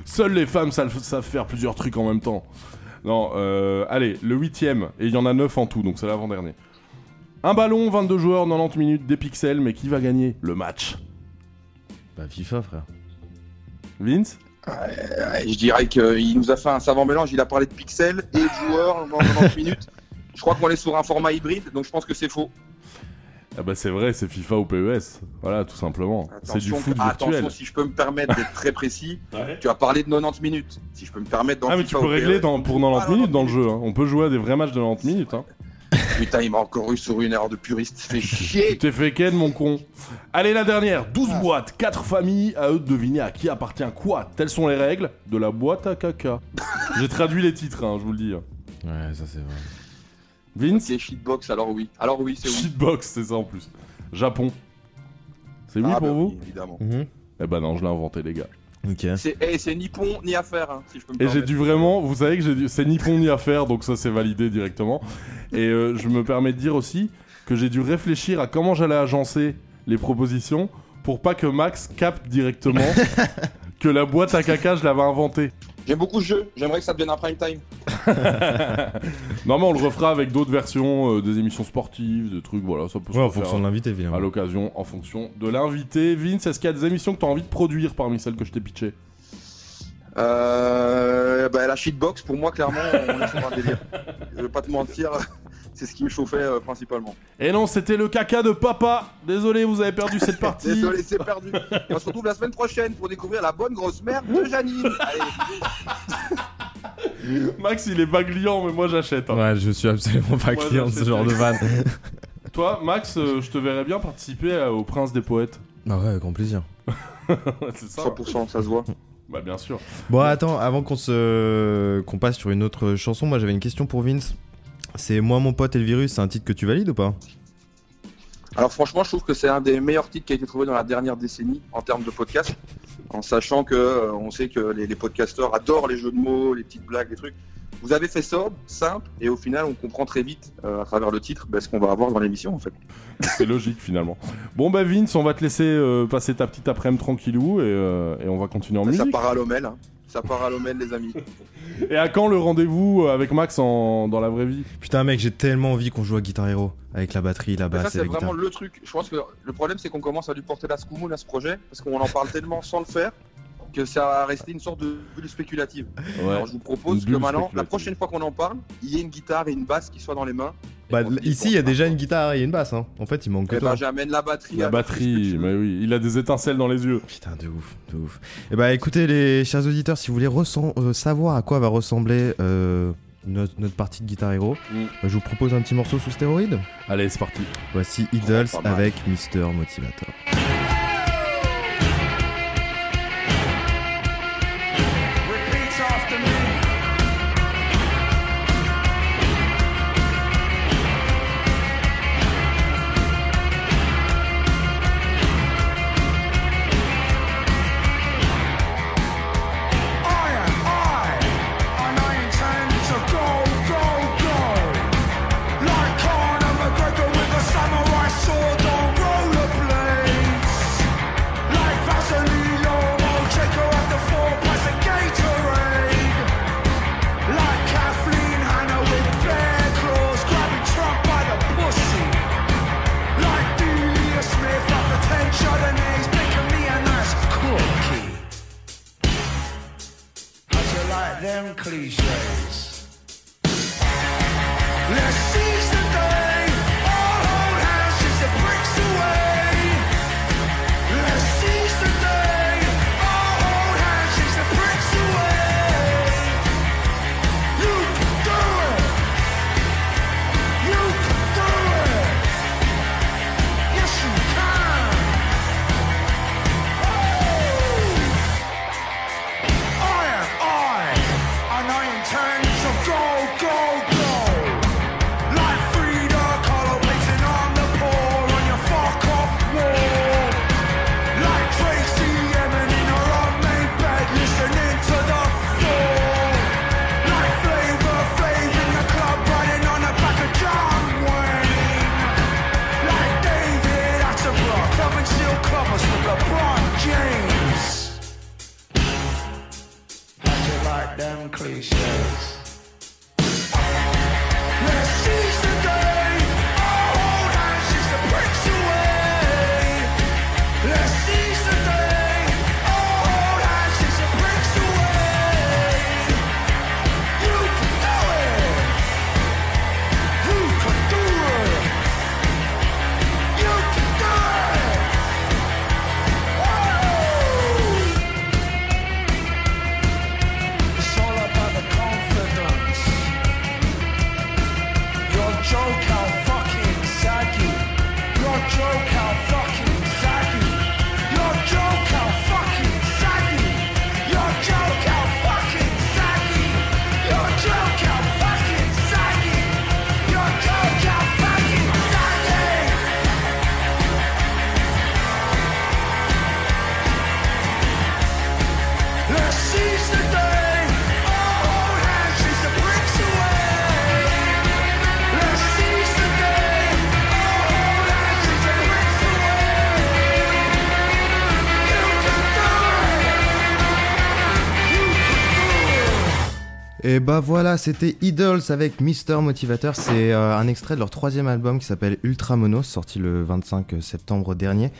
Seules les femmes savent, savent faire plusieurs trucs en même temps. Non, euh, allez, le huitième, et il y en a 9 en tout, donc c'est l'avant-dernier. Un ballon, 22 joueurs, 90 minutes, des pixels, mais qui va gagner le match? Bah FIFA frère. Vince? Je dirais qu'il nous a fait un savant mélange. Il a parlé de pixels et de joueurs dans 90 minutes. Je crois qu'on est sur un format hybride, donc je pense que c'est faux. Ah bah c'est vrai, c'est FIFA ou PES. Voilà, tout simplement. C'est du Attention, foot attention, virtuel. si je peux me permettre d'être très précis, tu as parlé de 90 minutes. Si je peux me permettre dans Ah mais tu peux régler PES, dans- pour 90 minutes dans le jeu. hein. On peut jouer à des vrais matchs de 90 minutes. Hein. Putain, il m'a encore eu sur une erreur de puriste. Fais chier. Tu t'es fait ken, mon con. Allez, la dernière. 12 boîtes, 4 familles. À eux de deviner à qui appartient quoi. Telles sont les règles de la boîte à caca. J'ai traduit les titres, hein, je vous le dis. Ouais, ça c'est vrai. Vince C'est shitbox, alors oui. Alors oui, c'est oui. Shitbox, c'est ça en plus. Japon. C'est oui Ah, pour bah vous oui, évidemment. Eh ben non, je l'ai inventé, les gars. Ok. C'est eh, c'est ni pont ni affaire, hein, si je peux me Et j'ai dû vraiment, vous savez que j'ai dû- c'est ni pont ni affaire, donc ça c'est validé directement. Et euh, je me permets de dire aussi que j'ai dû réfléchir à comment j'allais agencer les propositions pour pas que Max capte directement que la boîte à caca je l'avais inventée. J'aime beaucoup ce jeu. J'aimerais que ça devienne un prime time. Non mais on le refera avec d'autres versions, euh, des émissions sportives, des trucs, voilà, ça peut se Ouais, en fonction de l'invité, évidemment. À l'occasion, en fonction de l'invité. Vince, est-ce qu'il y a des émissions que tu as envie de produire parmi celles que je t'ai pitchées? Euh, bah, la shitbox, pour moi, clairement, on est sur un délire. Je vais pas te mentir, c'est ce qui me chauffait euh, principalement. Et non, c'était le caca de papa. Désolé, vous avez perdu cette partie. Désolé, c'est perdu. Et on se retrouve la semaine prochaine pour découvrir la bonne grosse merde de Janine. Allez. Max, il est pas client, mais moi j'achète. hein. Ouais, je suis absolument pas Moi, client de ce j'achète genre de van. Toi, Max, euh, je te verrais bien participer euh, au Prince des Poètes. Ah ouais, avec grand plaisir. c'est ça. 100%, ça se voit. Bah bien sûr. Bon, attends, avant qu'on se qu'on passe sur une autre chanson, moi j'avais une question pour Vince. C'est Moi, mon pote et le virus, c'est un titre que tu valides ou pas? Alors franchement, je trouve que c'est un des meilleurs titres qui a été trouvé dans la dernière décennie en termes de podcast. En sachant que euh, on sait que les, les podcasteurs adorent les jeux de mots, les petites blagues, les trucs. Vous avez fait sobre, simple, et au final, on comprend très vite euh, à travers le titre bah, ce qu'on va avoir dans l'émission en fait. C'est logique finalement. Bon bah Vince, on va te laisser euh, passer ta petite après-midi tranquillou et, et on va continuer en Ça musique. part à l'omel, hein. Ça part à l'omel, les amis. Et à quand le rendez-vous avec Max en... dans la vraie vie? Putain, mec, j'ai tellement envie qu'on joue à Guitar Hero avec la batterie, la ça, basse et c'est vraiment guitare. le truc. Je pense que le problème, c'est qu'on commence à lui porter la scoumoune à ce projet, parce qu'on en parle tellement sans le faire que ça va rester une sorte de bulle spéculative. Ouais. Alors je vous propose que maintenant, la prochaine fois qu'on en parle, il y ait une guitare et une basse qui soient dans les mains. Bah, ici, il y a déjà une guitare et une basse. Hein. En fait, il manque que Et toi. ben j'amène la batterie. La batterie, mais oui, il a des étincelles dans les yeux. Putain, de ouf, de ouf. Et bah écoutez les chers auditeurs, si vous voulez euh, savoir à quoi va ressembler euh, notre, notre partie de Guitar Hero, Mm. bah, je vous propose un petit morceau sous stéroïde. Allez, c'est parti. Voici Idols Oh, avec Mister Motivator. Like Et bah voilà, c'était Idols avec Mister Motivator. C'est euh, un extrait de leur troisième album qui s'appelle Ultra Mono, sorti le 25 septembre dernier.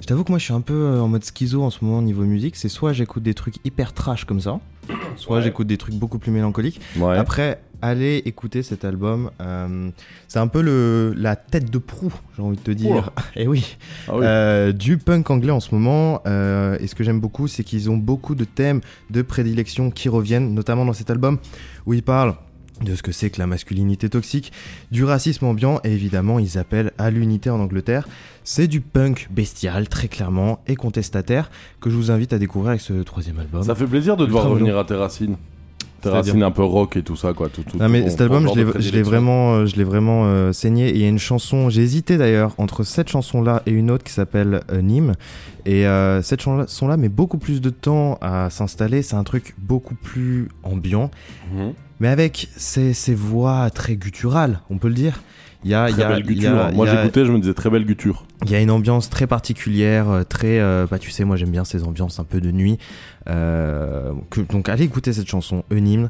Je t'avoue que moi je suis un peu euh, en mode schizo en ce moment au niveau musique. C'est soit j'écoute des trucs hyper trash comme ça, soit j'écoute des trucs beaucoup plus mélancoliques. Ouais. Après, allez écouter cet album. euh, c'est un peu le, la tête de proue, j'ai envie de te dire. Et oui, Ah oui. Euh, du punk anglais en ce moment. euh, et ce que j'aime beaucoup, c'est qu'ils ont beaucoup de thèmes de prédilection qui reviennent, notamment dans cet album où ils parlent de ce que c'est que la masculinité toxique, du racisme ambiant et évidemment ils appellent à l'unité en Angleterre. C'est du punk bestial très clairement et contestataire que je vous invite à découvrir avec ce troisième album. Ça fait plaisir de devoir revenir à tes racines. Tes racines un peu rock et tout ça, quoi. Tout, tout, Non mais cet album, genre je l'ai- vraiment, euh, je l'ai vraiment euh, saigné. Et il y a une chanson, j'ai hésité d'ailleurs entre cette chanson-là et une autre qui s'appelle euh, Nîmes. Et euh, cette chanson-là met beaucoup plus de temps à s'installer. C'est un truc beaucoup plus ambiant, Mhm. Mais avec ces, ces voix très gutturales, on peut le dire. Il y a, Très y a, belle il y a- guture. Moi j'écoutais, je me disais très belle guture. il y a une ambiance très particulière, euh, très, euh, bah tu sais, moi j'aime bien ces ambiances un peu de nuit. Euh, que- donc allez écouter cette chanson. Euh,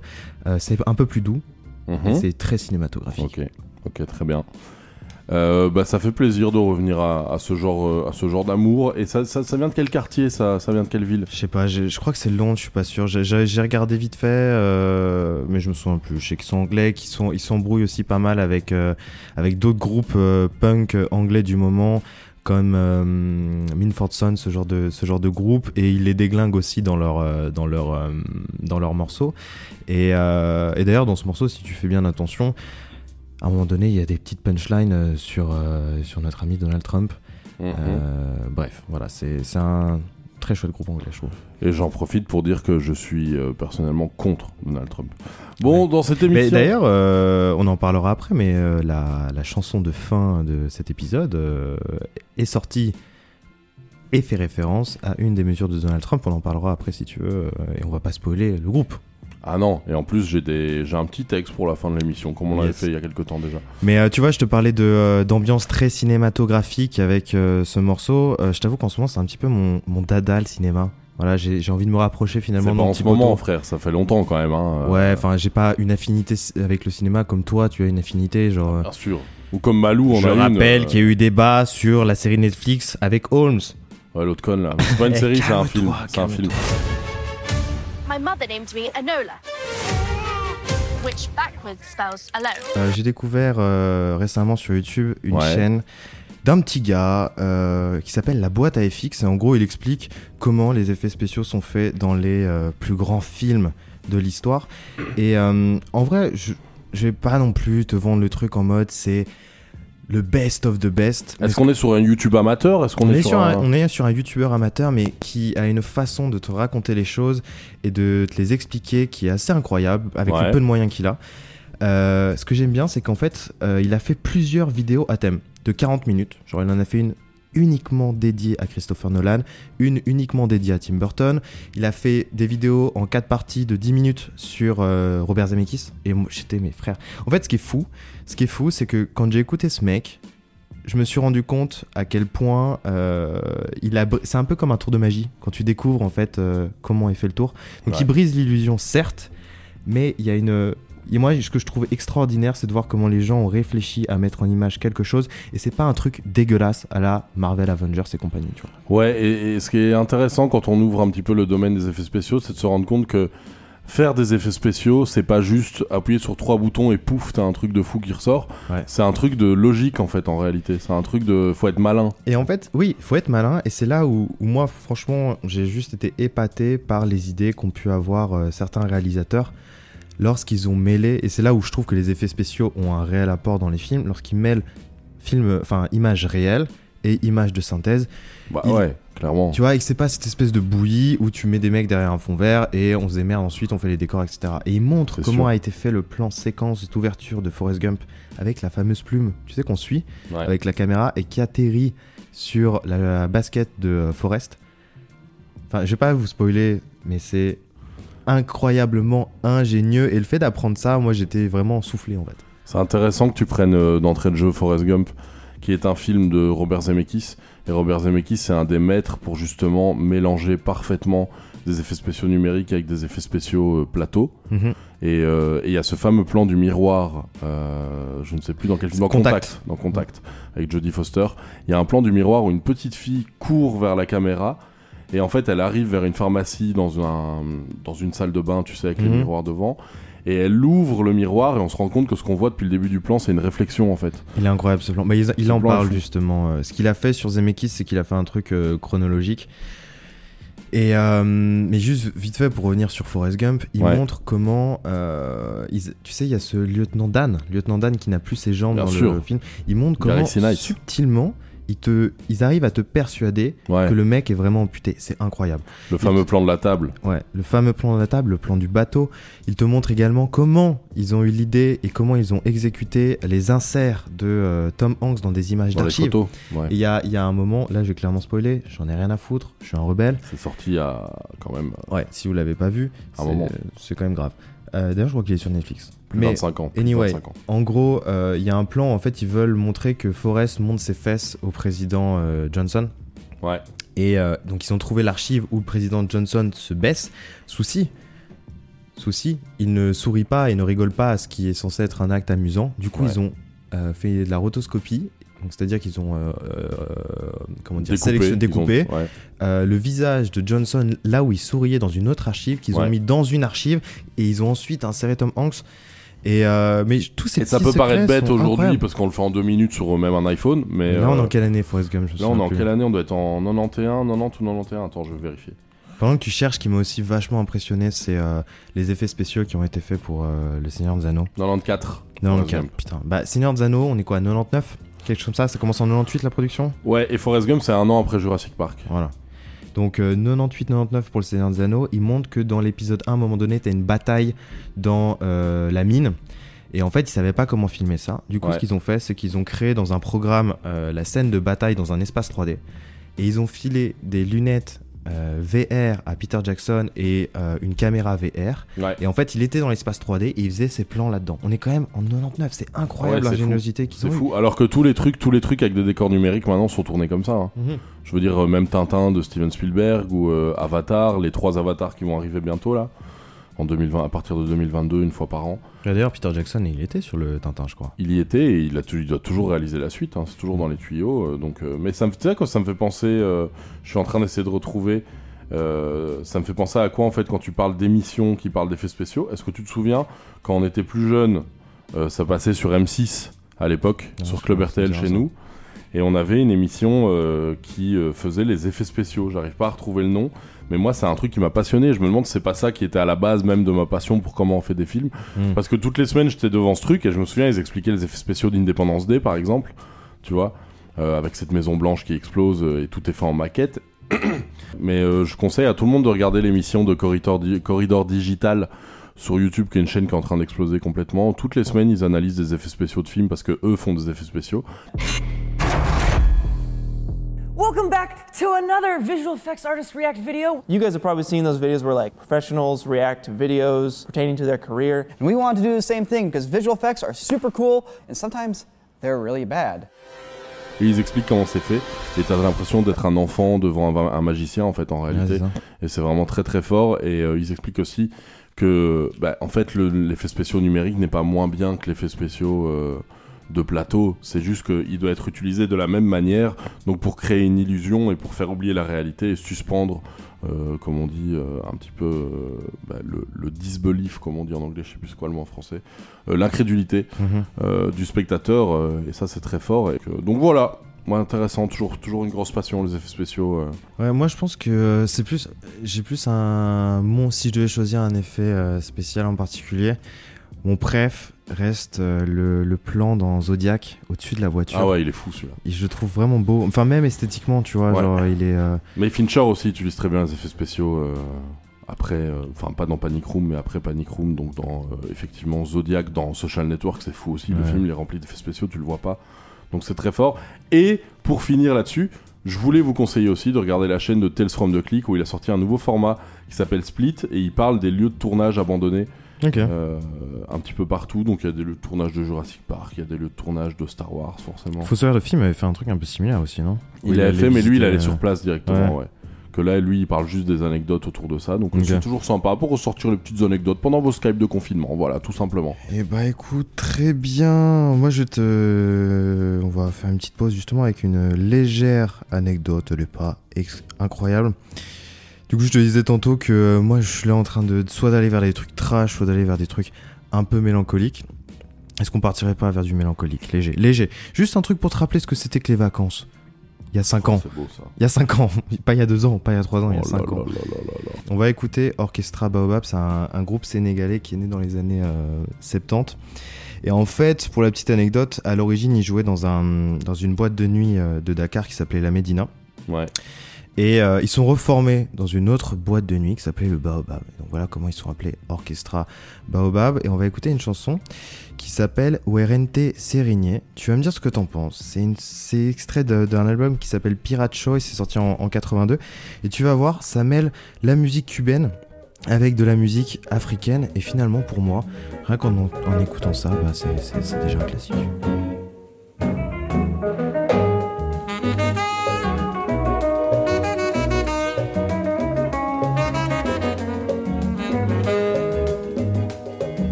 c'est un peu plus doux, et c'est très cinématographique. Ok, ok, très bien. Euh, bah, ça fait plaisir de revenir à, ce genre, euh, à ce genre d'amour. Et ça, ça, vient de quel quartier ça, ça vient de quelle ville? Je sais pas, je crois que c'est Londres, je suis pas sûr. J'ai- regardé vite fait, euh, mais je me souviens plus. Je sais qu'ils sont anglais, qu'ils sont, ils s'embrouillent aussi pas mal avec, avec d'autres groupes punk anglais du moment, comme Minford Son, ce genre de, ce genre de groupe, et ils les déglinguent aussi dans leur, dans leur, dans leurs morceaux. Et d'ailleurs, dans ce morceau, si tu fais bien attention, à un moment donné, il y a des petites punchlines euh, sur, euh, sur notre ami Donald Trump. Mhm. Euh, bref, voilà, c'est un très chouette groupe anglais, je trouve. Et j'en profite pour dire que je suis euh, personnellement contre Donald Trump. Bon, dans cette Mais émission. d'ailleurs, euh, on en parlera après, mais euh, la, la chanson de fin de cet épisode est sortie et fait référence à une des mesures de Donald Trump. On en parlera après si tu veux, et on va pas spoiler le groupe. Ah non, et en plus j'ai des, j'ai un petit texte pour la fin de l'émission, comme on l'avait fait il y a quelques temps déjà. Mais euh, tu vois, je te parlais de euh, d'ambiance très cinématographique avec euh, ce morceau. Je t'avoue qu'en ce moment, c'est un petit peu mon, mon dada le cinéma. Voilà, j'ai envie de me rapprocher C'est finalement mon en ce moment, frère, ça fait longtemps quand même. Hein, Ouais, enfin, j'ai pas une affinité avec le cinéma comme toi. Tu as une affinité, genre. Bien sûr. Ou comme Malou, on je a une, rappelle euh, qu'il y a eu débat sur la série Netflix avec Holmes. Ouais, l'autre conne là. C'est pas une Eh, série, c'est un film. C'est un film. My mother named me Enola, which backwards spells alone. Euh, j'ai découvert euh, récemment sur YouTube une Ouais. chaîne d'un petit gars euh, qui s'appelle La boîte à FX. Et en gros, il explique comment les effets spéciaux sont faits dans les euh, plus grands films de l'histoire. Et euh, en vrai, je, je vais pas non plus te vendre le truc en mode c'est le best of the best. Est-ce qu'on est sur un YouTube amateur? Est-ce qu'on on est, est, sur un, un... on est sur un youtubeur amateur, mais qui a une façon de te raconter les choses et de te les expliquer qui est assez incroyable avec Ouais. le peu de moyens qu'il a. Euh, ce que j'aime bien, c'est qu'en fait, euh, il a fait plusieurs vidéos à thème de 40 minutes. Genre, il en a fait une uniquement dédiée à Christopher Nolan, une uniquement dédiée à Tim Burton. Il a fait des vidéos en 4 parties de 10 minutes sur euh, Robert Zemeckis. Et moi, j'étais mes frères. En fait, ce qui est fou, ce qui est fou, c'est que quand j'ai écouté ce mec, je me suis rendu compte à quel point euh, il a. C'est un peu comme un tour de magie quand tu découvres en fait euh, comment est fait le tour. Donc Ouais. il brise l'illusion, certes, mais il y a une. Et moi, ce que je trouve extraordinaire, c'est de voir comment les gens ont réfléchi à mettre en image quelque chose, et c'est pas un truc dégueulasse à la Marvel Avengers et compagnie, tu vois. Ouais, et, et ce qui est intéressant quand on ouvre un petit peu le domaine des effets spéciaux, c'est de se rendre compte que faire des effets spéciaux, c'est pas juste appuyer sur trois boutons et pouf, t'as un truc de fou qui ressort. Ouais. C'est un truc de logique en fait, en réalité. C'est un truc de. Faut être malin. Et en fait, oui, faut être malin, et c'est là où, où moi, franchement, j'ai juste été épaté par les idées qu'ont pu avoir euh, certains réalisateurs lorsqu'ils ont mêlé, et c'est là où je trouve que les effets spéciaux ont un réel apport dans les films, lorsqu'ils mêlent film, enfin, images réelles et images de synthèse. Bah Ils- ouais, clairement. Tu vois, et que c'est pas cette espèce de bouillie où tu mets des mecs derrière un fond vert et on se démerde ensuite, on fait les décors, etc. Et il montre C'est comment sûr. a été fait le plan séquence d'ouverture de Forrest Gump avec la fameuse plume, tu sais, qu'on suit Ouais. avec la caméra et qui atterrit sur la, la basket de euh, Forrest. Enfin, je vais pas vous spoiler, mais c'est incroyablement ingénieux. Et le fait d'apprendre ça, moi j'étais vraiment soufflé en fait. C'est intéressant que tu prennes euh, d'entrée de jeu Forrest Gump, qui est un film de Robert Zemeckis. Et Robert Zemeckis, c'est un des maîtres pour justement mélanger parfaitement des effets spéciaux numériques avec des effets spéciaux euh, plateaux. Mhm. Et euh, et il y a ce fameux plan du miroir, euh, je ne sais plus dans quel film, dans Contact. Contact, dans Contact, avec Jodie Foster. Il y a un plan du miroir où une petite fille court vers la caméra. Et en fait, elle arrive vers une pharmacie dans, un, dans une salle de bain, tu sais, avec le Mhm. miroir devant. Et elle ouvre le miroir et on se rend compte que ce qu'on voit depuis le début du plan, c'est une réflexion en fait. Il est incroyable ce plan. Bah, il, il Ce en plan parle justement. Euh, Ce qu'il a fait sur Zemeckis, c'est qu'il a fait un truc euh, chronologique. Et euh, mais juste vite fait pour revenir sur Forrest Gump, il Ouais. montre comment, euh, tu sais, il y a ce lieutenant Dan, lieutenant Dan qui n'a plus ses jambes Bien dans sûr. le film. Il montre comment subtilement ils te, ils arrivent à te persuader Ouais. que le mec est vraiment amputé. C'est incroyable. Le fameux plan de la table. Ouais, le fameux plan de la table, le plan du bateau. Il te montre également comment ils ont eu l'idée et comment ils ont exécuté les inserts de euh, Tom Hanks dans des images d'archives. photos, ouais. Il y a, il y a un moment, là je vais clairement spoiler, j'en ai rien à foutre, je suis un rebelle. C'est sorti à quand même. Ouais, si vous l'avez pas vu, Un c'est- quand même grave. Euh, D'ailleurs, je crois qu'il est sur Netflix. De 25 ans, plus de Anyway, 25 ans. en gros, euh, il y a un plan, en fait, ils veulent montrer que Forrest monte ses fesses au président euh, Johnson. Ouais. Et euh, donc, ils ont trouvé l'archive où le président Johnson se baisse. Souci. Souci, il ne sourit pas et ne rigole pas à ce qui est censé être un acte amusant. Du coup, Ouais. ils ont fait de la rotoscopie. C'est-à-dire qu'ils ont euh, euh, comment dire, Découpé, ont- ouais. euh, le visage de Johnson là où il souriait dans une autre archive qu'ils ont mis dans une archive et ils ont ensuite inséré Tom Hanks. Et euh, mais tous ces ça peut paraître bête aujourd'hui parce qu'on le fait en deux minutes sur même un iPhone, mais Là, on est euh, en quelle année, Forrest Gump je Là, on est en quelle année? On doit être en 91, 90 ou 91 Attends, je vais vérifier. Pendant que tu cherches, ce qui m'a aussi vachement impressionné, c'est euh, les effets spéciaux qui ont été faits pour euh, Le Seigneur des Anneaux. 94. 94, Gump. putain. Bah, Seigneur des Anneaux, on est quoi, 99 Quelque chose comme ça? Ça commence en 98 la production? Ouais, et Forrest Gump, c'est un an après Jurassic Park. Voilà. Donc 98-99 pour le Seigneur des Anneaux. Il montre que dans l'épisode 1, à un moment donné, t'as une bataille dans euh, la mine. Et en fait, ils savaient pas comment filmer ça. Du coup, Ouais. ce qu'ils ont fait, c'est qu'ils ont créé dans un programme euh, la scène de bataille dans un espace 3D. Et ils ont filé des lunettes euh, VR à Peter Jackson et euh, une caméra VR. Ouais. Et en fait, il était dans l'espace 3D et il faisait ses plans là-dedans. On est quand même en 99. C'est incroyable Ouais, c'est l'ingéniosité qu'ils C'est ont eu. fou. Alors que tous les trucs, tous les trucs avec des décors numériques maintenant sont tournés comme ça. hein. Mhm. Je veux dire, euh, même Tintin de Steven Spielberg ou euh, Avatar, les trois avatars qui vont arriver bientôt là, en 2020, à partir de 2022, une fois par an. D'ailleurs, Peter Jackson, il était sur le Tintin, je crois. Il y était et il, a il doit toujours réaliser la suite. hein, c'est toujours dans les tuyaux. euh, donc, euh, mais ça me, quoi, ça me fait penser. euh, je suis en train d'essayer de retrouver. ça me fait penser à quoi en fait quand tu parles d'émissions qui parlent d'effets spéciaux. Est-ce que tu te souviens quand on était plus jeune, ça passait sur M6 à l'époque, Ah, sur Club RTL chez ça. nous, et on avait une émission qui faisait les effets spéciaux. J'arrive pas à retrouver le nom, mais moi c'est un truc qui m'a passionné. Je me demande si c'est pas ça qui était à la base même de ma passion pour comment on fait des films, Mm. parce que toutes les semaines j'étais devant ce truc et je me souviens ils expliquaient les effets spéciaux d'Independence Day par exemple, tu vois, euh, avec cette maison blanche qui explose euh, et tout est fait en maquette. Mais euh, je conseille à tout le monde de regarder l'émission de Corridor, Di- Corridor Digital sur YouTube, qui est une chaîne qui est en train d'exploser complètement. Toutes les semaines, ils analysent des effets spéciaux de films parce que eux font des effets spéciaux. Welcome back to another visual effects artist react video. You guys have probably seen those videos where like professionals react to videos pertaining to their career. And we wanted to do the same thing because visual effects are super cool and sometimes they're really bad. Et ils expliquent comment c'est fait. Et t'as l'impression d'être un enfant devant un, un magicien, en fait, en réalité. et c'est vraiment très très fort. Et euh, ils expliquent aussi que, bah, en fait, le- l'effet spéciaux numérique n'est pas moins bien que l'effet spéciaux euh, de plateau. C'est juste qu'il doit être utilisé de la même manière. Donc pour créer une illusion et pour faire oublier la réalité et suspendre, euh, comme on dit, euh, un petit peu euh, bah, le, le disbelief, comme on dit en anglais, je sais plus quoi le mot en français, l'incrédulité Mhm. du spectateur. et ça, c'est très fort. Et que- donc voilà. Moi, intéressant, toujours, toujours une grosse passion, les effets spéciaux. euh. Ouais, moi je pense que euh, c'est plus. J'ai plus un. Mon, si je devais choisir un effet euh, spécial en particulier, mon préf reste euh, le, le plan dans Zodiac au-dessus de la voiture. Ah ouais, il est fou celui-là. Je le trouve vraiment beau. Enfin, même esthétiquement, tu vois, Ouais. genre il est. euh, Mais Fincher aussi utilise très bien les effets spéciaux euh, après, euh, enfin pas dans Panic Room, mais après Panic Room, donc dans effectivement Zodiac, dans Social Network, c'est fou aussi. Le film il est rempli d'effets spéciaux, tu le vois pas. Donc c'est très fort. Et pour finir là-dessus, je voulais vous conseiller aussi de regarder la chaîne de Tales from the Click où il a sorti un nouveau format qui s'appelle Split et il parle des lieux de tournage abandonnés. Euh, un petit peu partout, donc il y a des lieux de tournage de Jurassic Park, il y a des lieux de tournage de Star Wars, forcément. Fossoyeur de film avait fait un truc un peu similaire aussi, non? Il l'avait fait, mais lui, il allait euh, sur place directement, ouais. ouais. Que là, lui, il parle juste des anecdotes autour de ça. Donc, euh, c'est toujours sympa pour ressortir les petites anecdotes pendant vos Skype de confinement. Voilà, tout simplement. Eh bah écoute, très bien. Moi je te... On va faire une petite pause justement avec une légère anecdote, elle est pas ex- incroyable. Du coup je te disais tantôt que euh, moi je suis là en train de soit d'aller vers des trucs trash, soit d'aller vers des trucs un peu mélancoliques. Est-ce qu'on partirait pas vers du mélancolique Léger, léger. Juste un truc pour te rappeler ce que c'était que les vacances. Il y a 5 ans. C'est beau ça. Il y a 5 ans, pas il y a 2 ans, pas il y a 3 ans, il y a Oh là 5 ans. là là là là là. On va écouter Orchestra Baobab, c'est un, un groupe sénégalais qui est né dans les années euh, 70. Et en fait, pour la petite anecdote, à l'origine, ils jouaient dans, un, dans une boîte de nuit euh, de Dakar qui s'appelait La Médina. Ouais. Et euh, ils sont reformés dans une autre boîte de nuit qui s'appelait le Baobab. Donc voilà comment ils sont appelés Orchestra Baobab. Et on va écouter une chanson qui s'appelle Werente Serigné. Tu vas me dire ce que t'en penses. C'est extrait d'un album qui s'appelle Pirate Show et c'est sorti en, en 82. Et tu vas voir, ça mêle la musique cubaine avec de la musique africaine. Et finalement, pour moi, rien qu'en en écoutant ça, bah, c'est déjà un classique.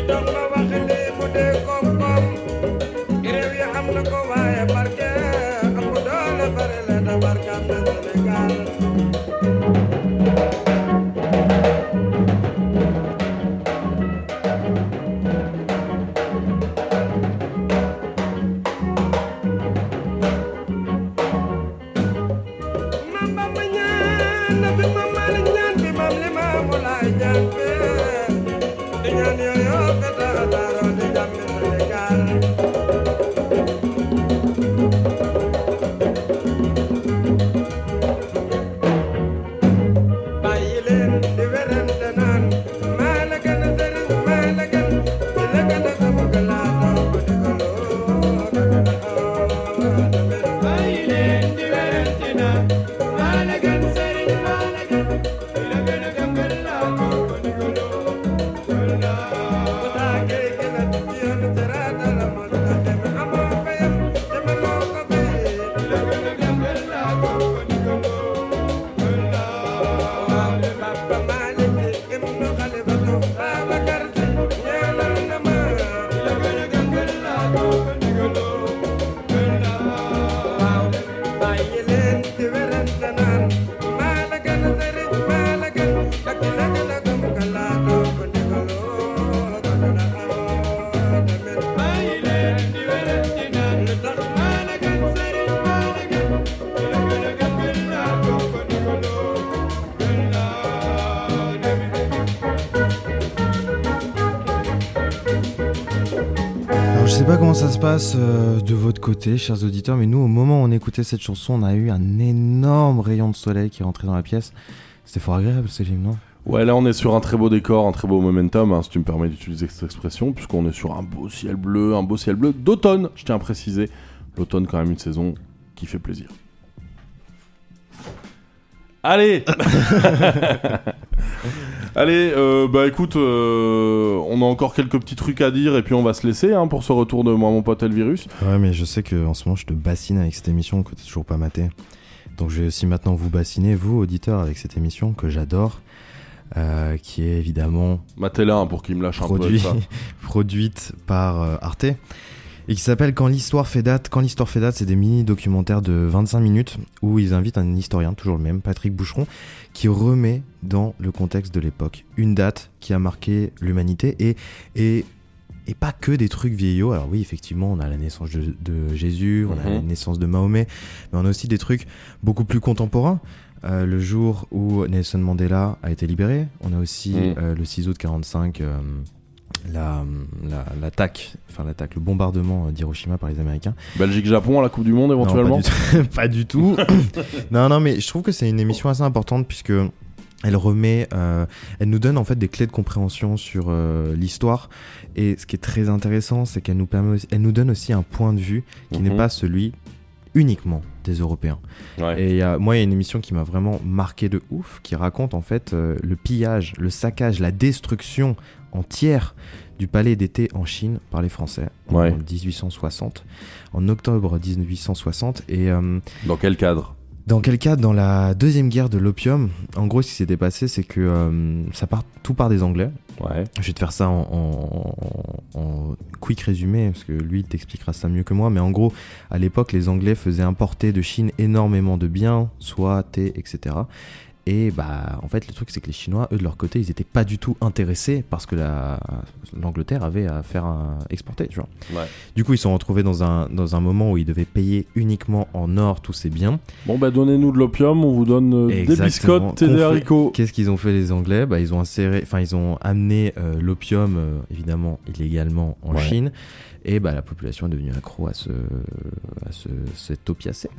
Chitón, bájale. Passe euh, de votre côté, chers auditeurs, mais nous, au moment où on écoutait cette chanson, on a eu un énorme rayon de soleil qui est rentré dans la pièce. C'était fort agréable, Céline, non? Ouais, là on est sur un très beau décor, un très beau momentum, hein, si tu me permets d'utiliser cette expression, puisqu'on est sur un beau ciel bleu, un beau ciel bleu d'automne, je tiens à préciser. L'automne, quand même, une saison qui fait plaisir. Allez Allez, euh, bah écoute, euh, on a encore quelques petits trucs à dire et puis on va se laisser hein, pour ce retour de moi, mon pote Elvirus. Ouais, mais je sais que en ce moment, je te bassine avec cette émission que t'as toujours pas maté. Donc je vais aussi maintenant vous bassiner, vous, auditeurs, avec cette émission que j'adore, euh, qui est évidemment Matez-la hein, pour qu'il me lâche un peu ça. produite par euh, Arte et qui s'appelle Quand l'histoire fait date. Quand l'histoire fait date, c'est des mini-documentaires de 25 minutes où ils invitent un historien, toujours le même, Patrick Boucheron, qui remet dans le contexte de l'époque une date qui a marqué l'humanité et, et, et pas que des trucs vieillots. Alors oui, effectivement, on a la naissance de, de Jésus, on a Mhm. la naissance de Mahomet, mais on a aussi des trucs beaucoup plus contemporains. Euh, le jour où Nelson Mandela a été libéré, on a aussi Mhm. euh, le 6 août 45 euh, la- la- l'attaque, enfin l'attaque, le bombardement euh, d'Hiroshima par les Américains. Belgique-Japon à la Coupe du Monde éventuellement Non, pas du tout. pas du tout. non, non, mais je trouve que c'est une émission assez importante puisque elle remet, euh, elle nous donne en fait des clés de compréhension sur euh, l'histoire. Et ce qui est très intéressant, c'est qu'elle nous permet, aussi- elle nous donne aussi un point de vue qui n'est Mhm. pas celui uniquement des Européens. Ouais. Et il y a- moi, il y a une émission qui m'a vraiment marqué de ouf, qui raconte en fait euh, le pillage, le saccage, la destruction entière du palais d'été en Chine par les Français en Ouais. 1860, en octobre 1860. Et euh, Dans quel cadre? dans quel cas Dans la deuxième guerre de l'opium, en gros, ce qui s'était passé, c'est que euh, ça part tout part des Anglais. Ouais. Je vais te faire ça en, en- en quick résumé, parce que lui il t'expliquera ça mieux que moi. Mais en gros, à l'époque, les Anglais faisaient importer de Chine énormément de biens, soie, thé, etc. Et bah, en fait, le truc, c'est que les Chinois, eux, de leur côté, ils n'étaient pas du tout intéressés parce que la- l'Angleterre avait à faire un, exporter, tu vois. Ouais. Du coup, ils se sont retrouvés dans un, dans un moment où ils devaient payer uniquement en or tous ces biens. Bon bah donnez-nous de l'opium, on vous donne euh, des biscottes et des haricots. Qu'est-ce qu'ils ont fait les Anglais? Bah ils ont inséré, enfin ils ont amené euh, l'opium euh, évidemment illégalement en Ouais. Chine et bah la population est devenue accro à ce, à ce cet opiacé.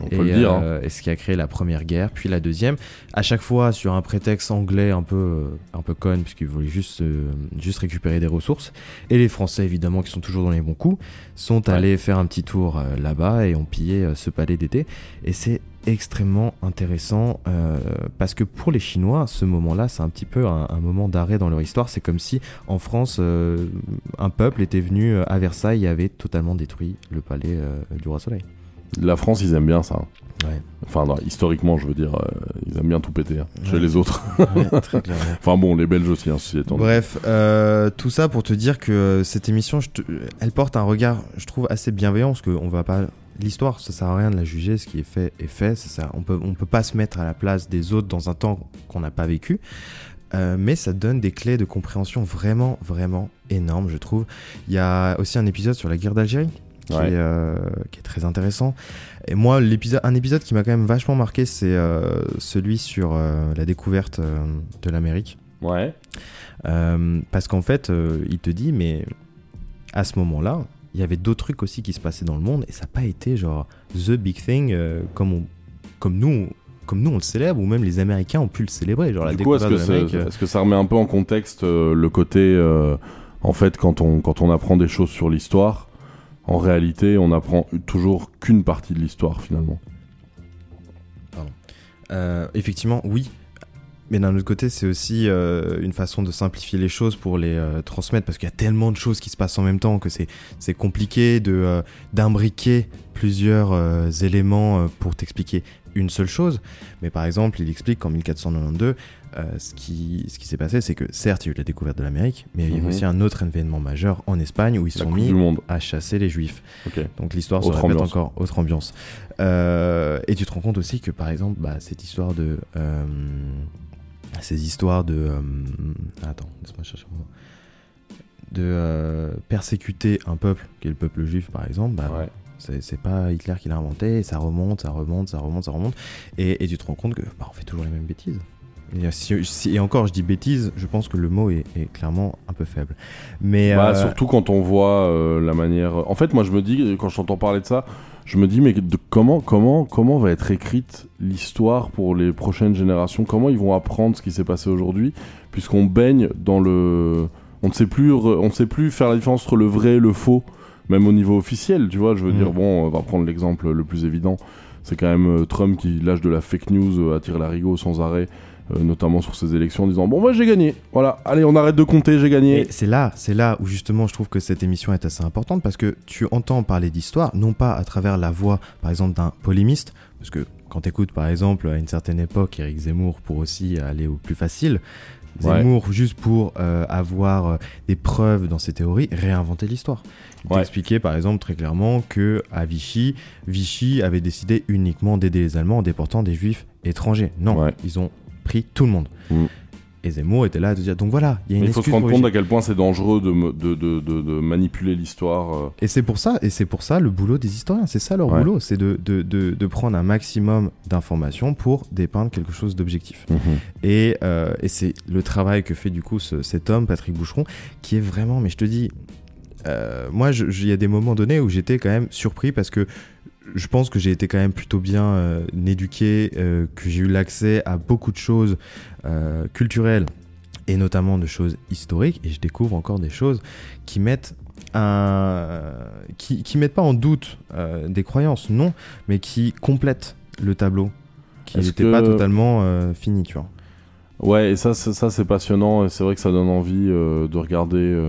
On et, peut le dire, hein. euh, et ce qui a créé la première guerre, puis la deuxième. À chaque fois sur un prétexte anglais un peu euh, un peu con puisqu'ils voulaient juste euh, juste récupérer des ressources. Et les Français évidemment qui sont toujours dans les bons coups sont allés faire un petit tour là-bas et ont pillé ce palais d'été. Et c'est extrêmement intéressant euh, parce que pour les Chinois, ce moment-là, c'est un petit peu un, un moment d'arrêt dans leur histoire. C'est comme si en France, euh, un peuple était venu à Versailles et avait totalement détruit le palais euh, du roi Soleil. La France, ils aiment bien ça. Ouais. Enfin, non, historiquement, je veux dire, euh, ils aiment bien tout péter hein, chez les autres. Ouais, très clairement. enfin bon, les Belges aussi, hein, ceci étant. Bref, euh, tout ça pour te dire que euh, cette émission, je te- elle porte un regard, je trouve, assez bienveillant parce qu'on va pas. L'histoire, ça sert à rien de la juger. Ce qui est fait est fait. Ça sert- on peut, on peut pas se mettre à la place des autres dans un temps qu'on n'a pas vécu. Euh, mais ça donne des clés de compréhension vraiment, vraiment énormes, je trouve. Il y a aussi un épisode sur la guerre d'Algérie qui, Ouais. est, euh, qui est très intéressant. Et moi, l'épisode, un épisode qui m'a quand même vachement marqué, c'est euh, celui sur euh, la découverte de l'Amérique. Ouais. Parce qu'en fait, il te dit, mais à ce moment-là, il y avait d'autres trucs aussi qui se passaient dans le monde et ça n'a pas été genre the big thing comme, on- comme, nous, comme nous on le célèbre ou même les Américains ont pu le célébrer. Genre la Du coup, est-ce que, que ça remet un peu en contexte le côté, en fait, quand on, quand on apprend des choses sur l'histoire, en réalité, on apprend toujours qu'une partie de l'histoire finalement. Euh, effectivement, oui. Mais d'un autre côté, c'est aussi euh, une façon de simplifier les choses pour les euh, transmettre parce qu'il y a tellement de choses qui se passent en même temps que c'est compliqué de d'imbriquer plusieurs éléments pour t'expliquer une seule chose. Mais par exemple, il explique qu'en 1492, euh, ce qui, ce qui s'est passé, c'est que certes, il y a eu la découverte de l'Amérique, mais il y a eu Mhm. aussi un autre événement majeur en Espagne où ils se sont mis Monde. à chasser les Juifs. Donc l'histoire se répète ambiance. encore, autre ambiance. Euh, et tu te rends compte aussi que par exemple, bah, cette histoire de... euh, ces histoires de... attends, laisse-moi chercher. De persécuter un peuple, qui est le peuple juif par exemple, bah, c'est c'est pas Hitler qui l'a inventé, ça remonte, ça remonte, ça remonte, ça remonte. Et, et tu te rends compte que bah, on fait toujours les mêmes bêtises. Et, si- si- et encore, je dis bêtise, je pense que le mot est, est clairement un peu faible. Mais Bah, euh, Surtout quand on voit euh, la manière. En fait, moi, je me dis, quand j'entends parler de ça, je me dis, mais de comment, comment, comment va être écrite l'histoire pour les prochaines générations? Comment ils vont apprendre ce qui s'est passé aujourd'hui? Puisqu'on baigne dans le. On ne sait plus, re- on ne sait plus faire la différence entre le vrai et le faux, même au niveau officiel, tu vois? Je veux Mm. dire, bon, on va prendre l'exemple le plus évident. C'est quand même euh, Trump qui lâche de la fake news à tirer l'arigot sans arrêt, notamment sur ses élections, en disant Bon, moi j'ai gagné. Voilà, allez, on arrête de compter, j'ai gagné. C'est là, c'est là où justement je trouve que cette émission est assez importante parce que tu entends parler d'histoire, non pas à travers la voix, par exemple, d'un polémiste, parce que quand tu écoutes, par exemple, à une certaine époque, Eric Zemmour pour aussi aller au plus facile, Ouais. Zemmour juste pour euh, avoir euh, des preuves dans ses théories, réinventer l'histoire. Il Ouais. t'expliquait par exemple très clairement que à Vichy, Vichy avait décidé uniquement d'aider les Allemands en déportant des Juifs étrangers. Non, ils ont pris tout le monde. Et Zemmour était là à te dire donc voilà, il y a une il faut se rendre compte à quel point c'est dangereux de, de, de, manipuler l'histoire. euh. Et c'est pour ça, et c'est pour ça le boulot des historiens. C'est ça leur Ouais. boulot, c'est de, de, de, de prendre un maximum d'informations pour dépeindre quelque chose d'objectif. Mhm. Et, euh, et c'est le travail que fait du coup ce- cet homme, Patrick Boucheron, qui est vraiment, mais je te dis, euh, moi, il y a des moments donnés où j'étais quand même surpris parce que je pense que j'ai été quand même plutôt bien euh, éduqué, euh, que j'ai eu l'accès à beaucoup de choses euh, culturelles et notamment de choses historiques, et je découvre encore des choses qui mettent un, qui, qui mettent pas en doute des croyances, non, mais qui complètent le tableau, qui n'était que- pas totalement fini, tu vois. Ouais, et ça, c'est- ça c'est passionnant, et c'est vrai que ça donne envie de regarder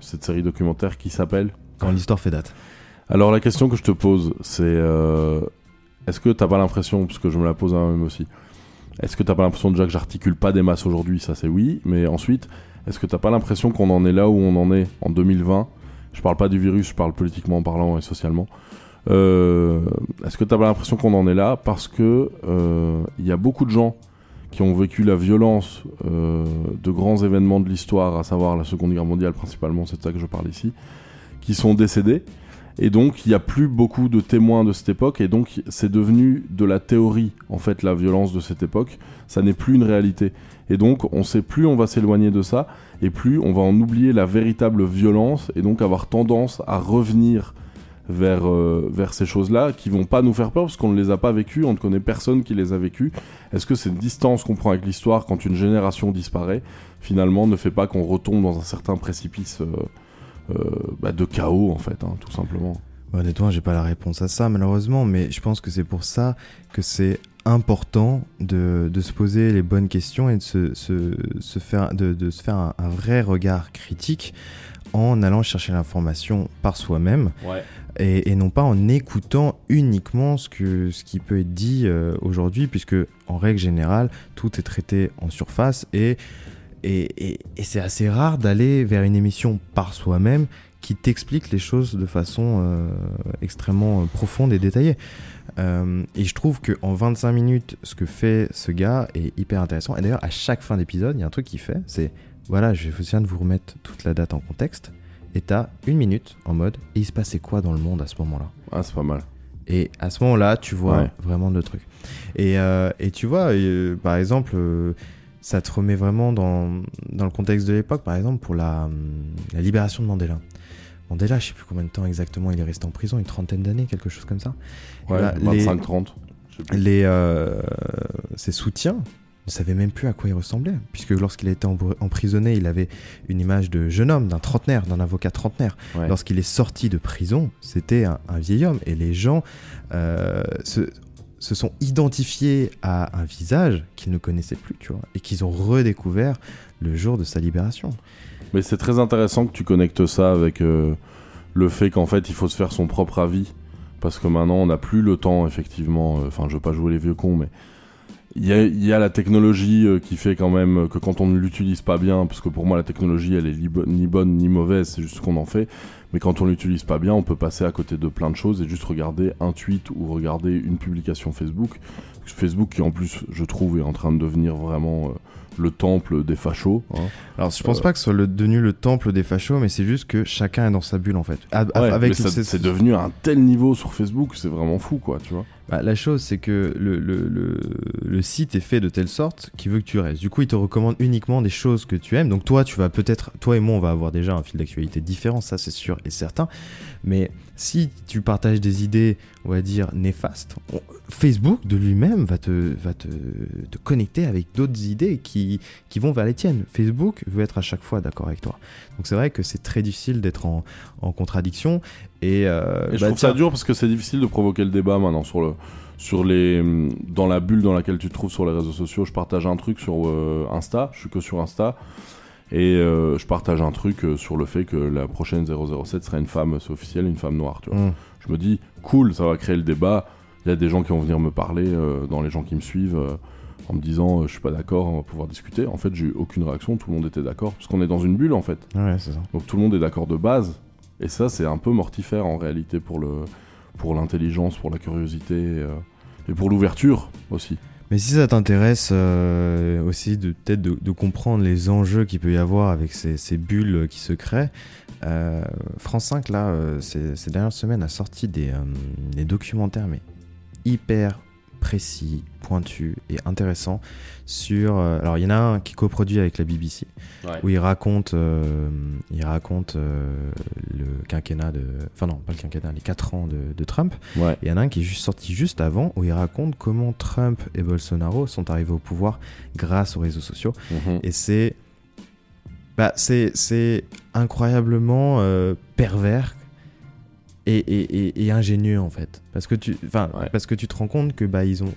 cette série documentaire qui s'appelle Quand l'histoire fait date. Alors la question que je te pose, c'est euh, est-ce que t'as pas l'impression, parce que je me la pose à moi-même aussi, est-ce que t'as pas l'impression déjà que j'articule pas des masses aujourd'hui? Ça c'est oui, mais ensuite, est-ce que t'as pas l'impression qu'on en est là où on en est en 2020 Je parle pas du virus, je parle politiquement parlant et socialement. Euh, est-ce que t'as pas l'impression qu'on en est là parce que euh, il y a beaucoup de gens qui ont vécu la violence euh, de grands événements de l'histoire, à savoir la Seconde Guerre mondiale principalement, c'est de ça que je parle ici, qui sont décédés. Et donc, il n'y a plus beaucoup de témoins de cette époque, et donc c'est devenu de la théorie, en fait, la violence de cette époque. Ça n'est plus une réalité. Et donc, on sait plus on va s'éloigner de ça, et plus on va en oublier la véritable violence, et donc avoir tendance à revenir vers, euh, vers ces choses-là qui vont pas nous faire peur parce qu'on ne les a pas vécues, on ne connaît personne qui les a vécues. Est-ce que cette distance qu'on prend avec l'histoire quand une génération disparaît, finalement, ne fait pas qu'on retombe dans un certain précipice euh, bah, de chaos, en fait, hein, tout simplement Honnêtement, j'ai pas la réponse à ça malheureusement, mais je pense que c'est pour ça que c'est important de, de se poser les bonnes questions et de se, se, se faire, de, de se faire un, un vrai regard critique en allant chercher l'information par soi-même Ouais. et, et non pas en écoutant uniquement ce, que, ce qui peut être dit euh, aujourd'hui, puisque en règle générale, tout est traité en surface et, et, et- et c'est assez rare d'aller vers une émission par soi-même qui t'explique les choses de façon euh, extrêmement euh, profonde et détaillée. Euh, et je trouve qu'en 25 minutes, ce que fait ce gars est hyper intéressant. Et d'ailleurs, à chaque fin d'épisode, il y a un truc qu'il fait, c'est voilà, je viens de vous remettre toute la date en contexte. Et t'as une minute en mode, et il se passait quoi dans le monde à ce moment-là? Ah, c'est pas mal. Et à ce moment-là, tu vois Ouais. vraiment de trucs. Et, euh, et tu vois, euh, par exemple, ça te remet vraiment dans, dans le contexte de l'époque, par exemple, pour la, hum, la libération de Mandela. Mandela, je sais plus combien de temps exactement il est resté en prison, une trentaine d'années, quelque chose comme ça. Ouais, bah, les- 25-30. je sais plus. Les, euh, ses soutiens ne savaient même plus à quoi il ressemblait, puisque lorsqu'il a été emprisonné, il avait une image de jeune homme, d'un trentenaire, d'un avocat trentenaire. Ouais. Lorsqu'il est sorti de prison, c'était un, un vieil homme, et les gens euh, se, se sont identifiés à un visage qu'ils ne connaissaient plus, tu vois, et qu'ils ont redécouvert le jour de sa libération. Mais c'est très intéressant que tu connectes ça avec euh, le fait qu'en fait il faut se faire son propre avis. Parce que maintenant on n'a plus le temps, effectivement. euh, Enfin, je veux pas jouer les vieux cons, mais il y y a la technologie euh, qui fait quand même que quand on ne l'utilise pas bien, parce que pour moi la technologie elle est ni bonne ni mauvaise, c'est juste ce qu'on en fait. Mais quand on l'utilise pas bien, on peut passer à côté de plein de choses et juste regarder un tweet ou regarder une publication Facebook. Facebook qui en plus, je trouve, est en train de devenir vraiment euh, le temple des fachos. hein. Alors, je pense Euh, pas que ce soit le, devenu le temple des fachos, mais c'est juste que chacun est dans sa bulle, en fait. A- a- Ouais, avec c'est devenu à un tel niveau sur Facebook, c'est vraiment fou, quoi, tu vois. Bah, la chose, c'est que le, le, le, le site est fait de telle sorte qu'il veut que tu restes. Du coup, il te recommande uniquement des choses que tu aimes. Donc, toi, tu vas peut-être, toi et moi, on va avoir déjà un fil d'actualité différent, ça c'est sûr et certain. Mais si tu partages des idées, on va dire, néfastes, on- Facebook de lui-même va, te, va te, te connecter avec d'autres idées qui, qui vont vers les tiennes. Facebook veut être à chaque fois d'accord avec toi. Donc, c'est vrai que c'est très difficile d'être en, en contradiction. Et, euh, Et je bah, trouve ça dur parce que c'est difficile de provoquer le débat maintenant sur le sur les dans la bulle dans laquelle tu te trouves sur les réseaux sociaux. Je partage un truc sur euh, Insta, je suis que sur Insta. Et euh, je partage un truc euh, sur le fait que la prochaine 007 serait une femme, c'est officiel, une femme noire, tu vois. Mm. Je me dis, cool, ça va créer le débat. Il y a des gens qui vont venir me parler, euh, dans les gens qui me suivent, euh, en me disant, je suis pas d'accord, on va pouvoir discuter. En fait, j'ai eu aucune réaction, tout le monde était d'accord, parce qu'on est dans une bulle, en fait. Ouais, c'est ça. Donc tout le monde est d'accord de base. Et ça, c'est un peu mortifère en réalité pour le pour l'intelligence, pour la curiosité et pour l'ouverture aussi. Mais si ça t'intéresse euh, aussi de peut-être de, comprendre les enjeux qu'il peut y avoir avec ces, bulles qui se créent, euh, France 5 là, euh, ces, dernières semaines a sorti des, des documentaires mais hyper précis, pointus et intéressants sur. euh, alors il y en a un qui coproduit avec la BBC Ouais. où il raconte, euh, il raconte euh, le quinquennat de, enfin non pas le quinquennat, les 4 ans de, de Trump. Ouais. Et il y en a un qui est juste sorti juste avant où il raconte comment Trump et Bolsonaro sont arrivés au pouvoir grâce aux réseaux sociaux. Mhm. Et c'est, bah c'est c'est incroyablement pervers et, et, et, et ingénieux en fait, parce que tu, enfin parce que tu te rends compte que bah ils ont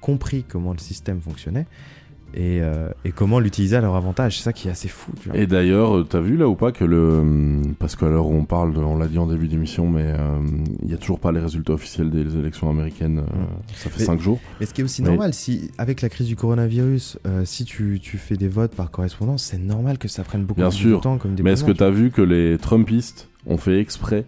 compris comment le système fonctionnait. Et, euh, et comment l'utiliser à leur avantage, c'est ça qui est assez fou. Tu vois. Et d'ailleurs, euh, t'as vu là ou pas que le hum, parce qu'à l'heure où on parle, de- on l'a dit en début d'émission, mais euh, il y a toujours pas les résultats officiels des élections américaines. euh, Ça fait Mais- 5 jours. Mais ce qui est aussi Mais- normal, si avec la crise du coronavirus, euh, si tu, tu fais des votes par correspondance, c'est normal que ça prenne beaucoup Bien sûr. de temps comme Mais est-ce que déploiement, tu as vu que les Trumpistes ont fait exprès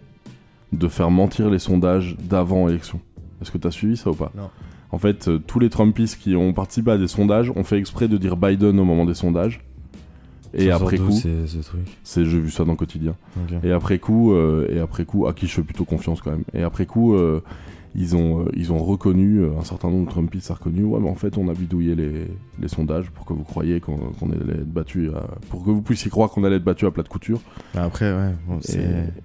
de faire mentir les sondages d'avant élection Est-ce que tu as suivi ça ou pas Non. En fait, euh, tous les Trumpistes qui ont participé à des sondages ont fait exprès de dire Biden au moment des sondages. Et Ça après coup, ces- ce truc c'est j'ai vu ça dans le quotidien. Et après coup, euh, et après coup, à qui je fais plutôt confiance quand même. Et après coup, euh, ils ont euh, ils ont reconnu euh, un certain nombre de Trumpistes a reconnu. Ouais, mais en fait, on a bidouillé les, les sondages pour que vous croyiez qu'on allait être battu, à- pour que vous puissiez croire qu'on allait être battu à plat de couture. Bah Après, ouais, bon, c'est.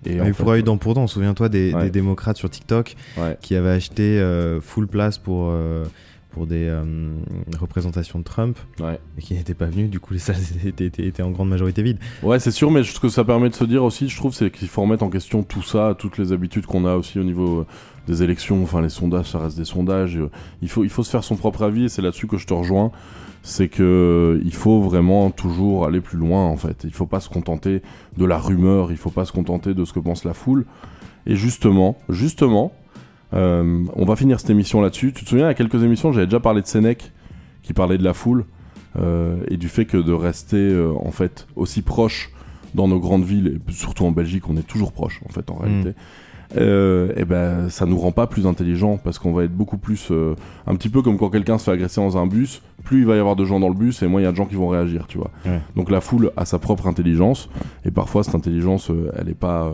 et Ah, il faudra eu dent pour dent. Souviens-toi des, Ouais. des démocrates sur TikTok Ouais. qui avaient acheté euh, full place pour, euh, pour des euh, représentations de Trump Ouais. et qui n'étaient pas venus. Du coup, les salles étaient, étaient- étaient en grande majorité vides. Ouais, c'est sûr, mais ce que ça permet de se dire aussi, je trouve, c'est qu'il faut remettre en question tout ça, toutes les habitudes qu'on a aussi au niveau des élections. Enfin, les sondages, ça reste des sondages. Euh, Il faut, il faut se faire son propre avis, et c'est là-dessus que je te rejoins. C'est que euh, il faut vraiment toujours aller plus loin, en fait. Il faut pas se contenter de la rumeur, il faut pas se contenter de ce que pense la foule. Et justement, justement, euh, on va finir cette émission là-dessus. Tu te souviens, il y a quelques émissions, j'avais déjà parlé de Sénèque, qui parlait de la foule, euh, et du fait que de rester, euh, en fait, aussi proche dans nos grandes villes, et surtout en Belgique, on est toujours proche, en fait, en réalité. Euh, et ben ça nous rend pas plus intelligents parce qu'on va être beaucoup plus euh, un petit peu comme quand quelqu'un se fait agresser dans un bus. Plus il va y avoir de gens dans le bus et moins il y a de gens qui vont réagir tu vois. Ouais. donc la foule a sa propre intelligence et parfois cette intelligence euh, elle est pas euh,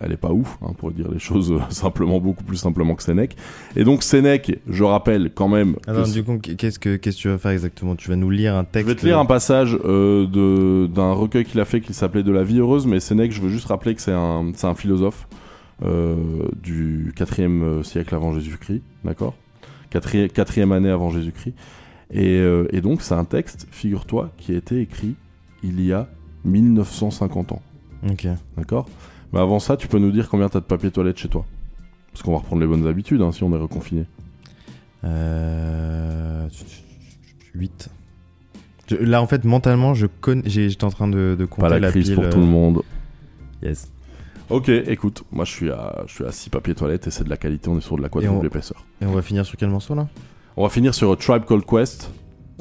elle est pas ouf hein, pour dire les choses euh, simplement beaucoup plus simplement que Sénèque. Et donc Sénèque je rappelle quand même que Alors, c'est- du coup, qu'est-ce que, qu'est-ce que tu vas faire exactement? Tu vas nous lire un texte je vais te lire un passage de- d'un recueil qu'il a fait qui s'appelait De la vie heureuse, mais Sénèque, je veux juste rappeler que c'est un, c'est un philosophe du 4e siècle avant Jésus-Christ, d'accord? Quatri- Quatrième année avant Jésus-Christ. Et, euh, et donc, c'est un texte, figure-toi, qui a été écrit il y a 1950 ans. Ok. D'accord? Mais avant ça, tu peux nous dire combien t'as de papier toilette chez toi? Parce qu'on va reprendre les bonnes habitudes hein, si on est reconfiné. Euh... 8. Je- là, en fait, mentalement, je connais. J'étais en train de, de compter Pas la, la crise pile, pour euh, tout le monde. Yes. Ok, écoute, moi je suis à, je suis à 6 papiers toilettes et c'est de la qualité, on est sur de la quadruple on- épaisseur. Et on va finir sur quel morceau là? On va finir sur Tribe Called Quest.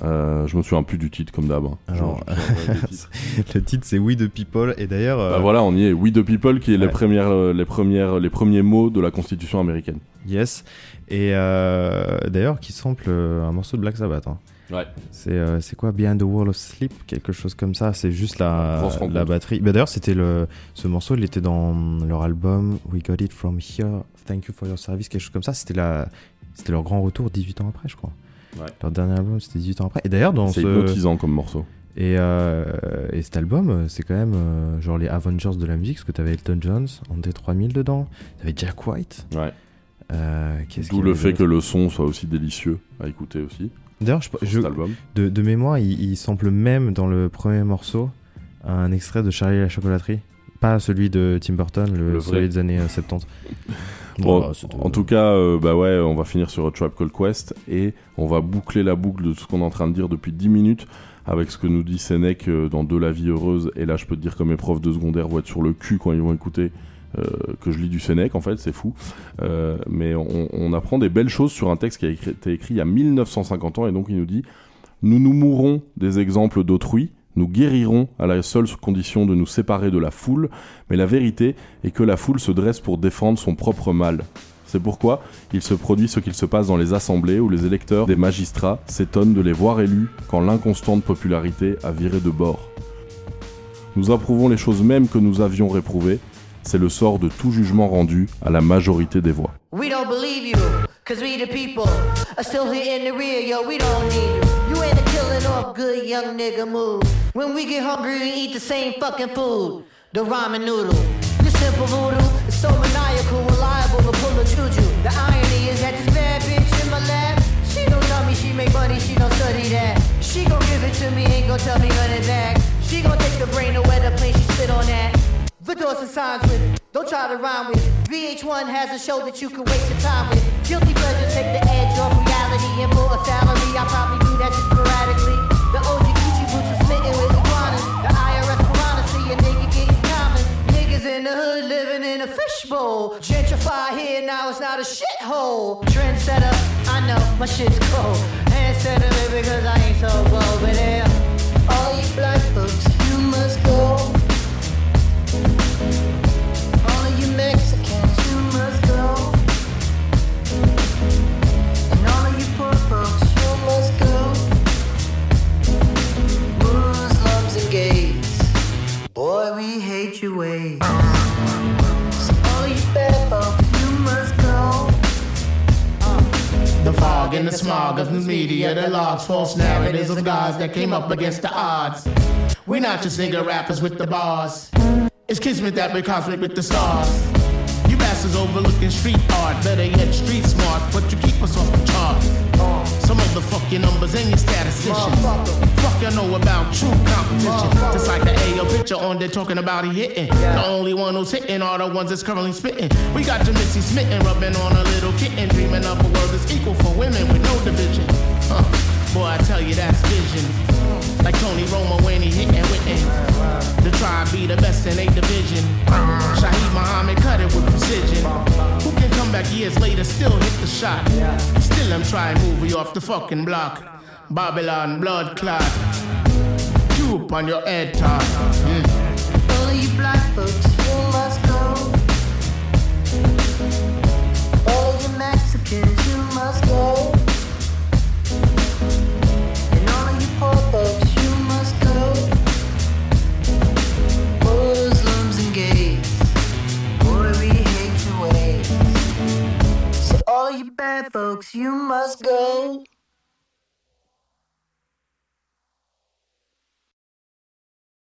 Euh, je me souviens plus du titre comme d'hab. hein. Alors, je- le titre. c'est We the People et d'ailleurs. euh, Bah voilà, on y est. We the People, qui est les, premières, euh, les, premières, les premiers mots de la Constitution américaine. Yes. Et euh, d'ailleurs, qui sample un morceau de Black Sabbath. hein. Ouais. C'est euh, c'est quoi Behind the Wall of Sleep Quelque chose comme ça. C'est juste la, la batterie. Bah, d'ailleurs, c'était le ce morceau, il était dans leur album We Got It From Here. Thank You for Your Service. Quelque chose comme ça. C'était la leur grand retour 18 ans après, je crois. Ouais. Leur dernier album, c'était 18 ans après. Et d'ailleurs, dans C'est ce. hypnotisant comme morceau. Et, euh, et cet album, euh, c'est quand même euh, genre les Avengers de la musique, parce que t'avais Elton John en D3000 dedans, t'avais Jack White. Ouais. Euh, D'où le fait que le son soit aussi délicieux à écouter aussi. D'ailleurs, je, je- de, de mémoire, il, il sample même dans le premier morceau un extrait de Charlie et la chocolaterie. Pas celui de Tim Burton, le, Le vrai. celui des années euh, 70. Bon, Voilà, c'était- en tout cas, euh, bah ouais, on va finir sur A Tribe Called Quest et on va boucler la boucle de tout ce qu'on est en train de dire depuis 10 minutes avec ce que nous dit Sénèque euh, dans De la vie heureuse. Et là, je peux te dire que mes profs de secondaire vont être sur le cul quand ils vont écouter euh, que je lis du Sénèque, en fait, c'est fou. Euh, mais on, on apprend des belles choses sur un texte qui a été écrit il y a 1950 ans et donc il nous dit Nous nous mourrons des exemples d'autrui. Nous guérirons à la seule condition de nous séparer de la foule, mais la vérité est que la foule se dresse pour défendre son propre mal. C'est pourquoi il se produit ce qu'il se passe dans les assemblées où les électeurs des magistrats s'étonnent de les voir élus quand l'inconstante popularité a viré de bord. Nous approuvons les choses mêmes que nous avions réprouvées. C'est le sort de tout jugement rendu à la majorité des voix. We don't believe you, cause we the people are still here in the rear, yo, we don't need you. You ain't a killing off good young nigga move. When we get hungry, we eat the same fucking food, the ramen noodle. Your simple voodoo is so maniacal, reliable to pull a juju. The irony is that this bad bitch in my lap, she don't tell me she make money, she don't study that. She gon' give it to me, ain't gon' tell me run it back. Try to rhyme with. VH1 has a show that you can waste your time with. Guilty pleasures take the edge off reality and for a salary. I probably do that just sporadically. The OG Gucci boots are smitten with iguanas. The IRS piranha see a nigga getting common. Niggas in the hood living in a fishbowl. Gentrify here now, it's not a shithole. Trendsetter, I know my shit's cold. Hand center because I ain't so bold. But yeah, boy, we hate your ways. So all you bad folks, you must go. The fog and the smog of news media, the logs, false narratives of gods that came up against the odds. We're not just nigga rappers with the bars. It's kismet that we cosmic with the stars. You bastards overlooking street art, better yet street smart, but you keep us off the chart. Some your numbers and your statisticians. Fuck you know about true competition. Just like the AO picture on there talking about he hitting. The only one who's hitting are the ones that's currently spitting. We got your Missy smitten, rubbing on a little kitten, dreaming of a world that's equal for women with no division. Huh. Boy, I tell you that's vision. Like Tony Romo when he hit hitting with The tribe be the best in a division. Shaheed Muhammad cut it with precision. Who can come back years later, still hit the shot? Still I'm trying to move you off the fucking block. Babylon blood clot. Up on your head top. Mm. All of you black folks, you must go. All of you Mexicans, you must go. You bad folks, you must go.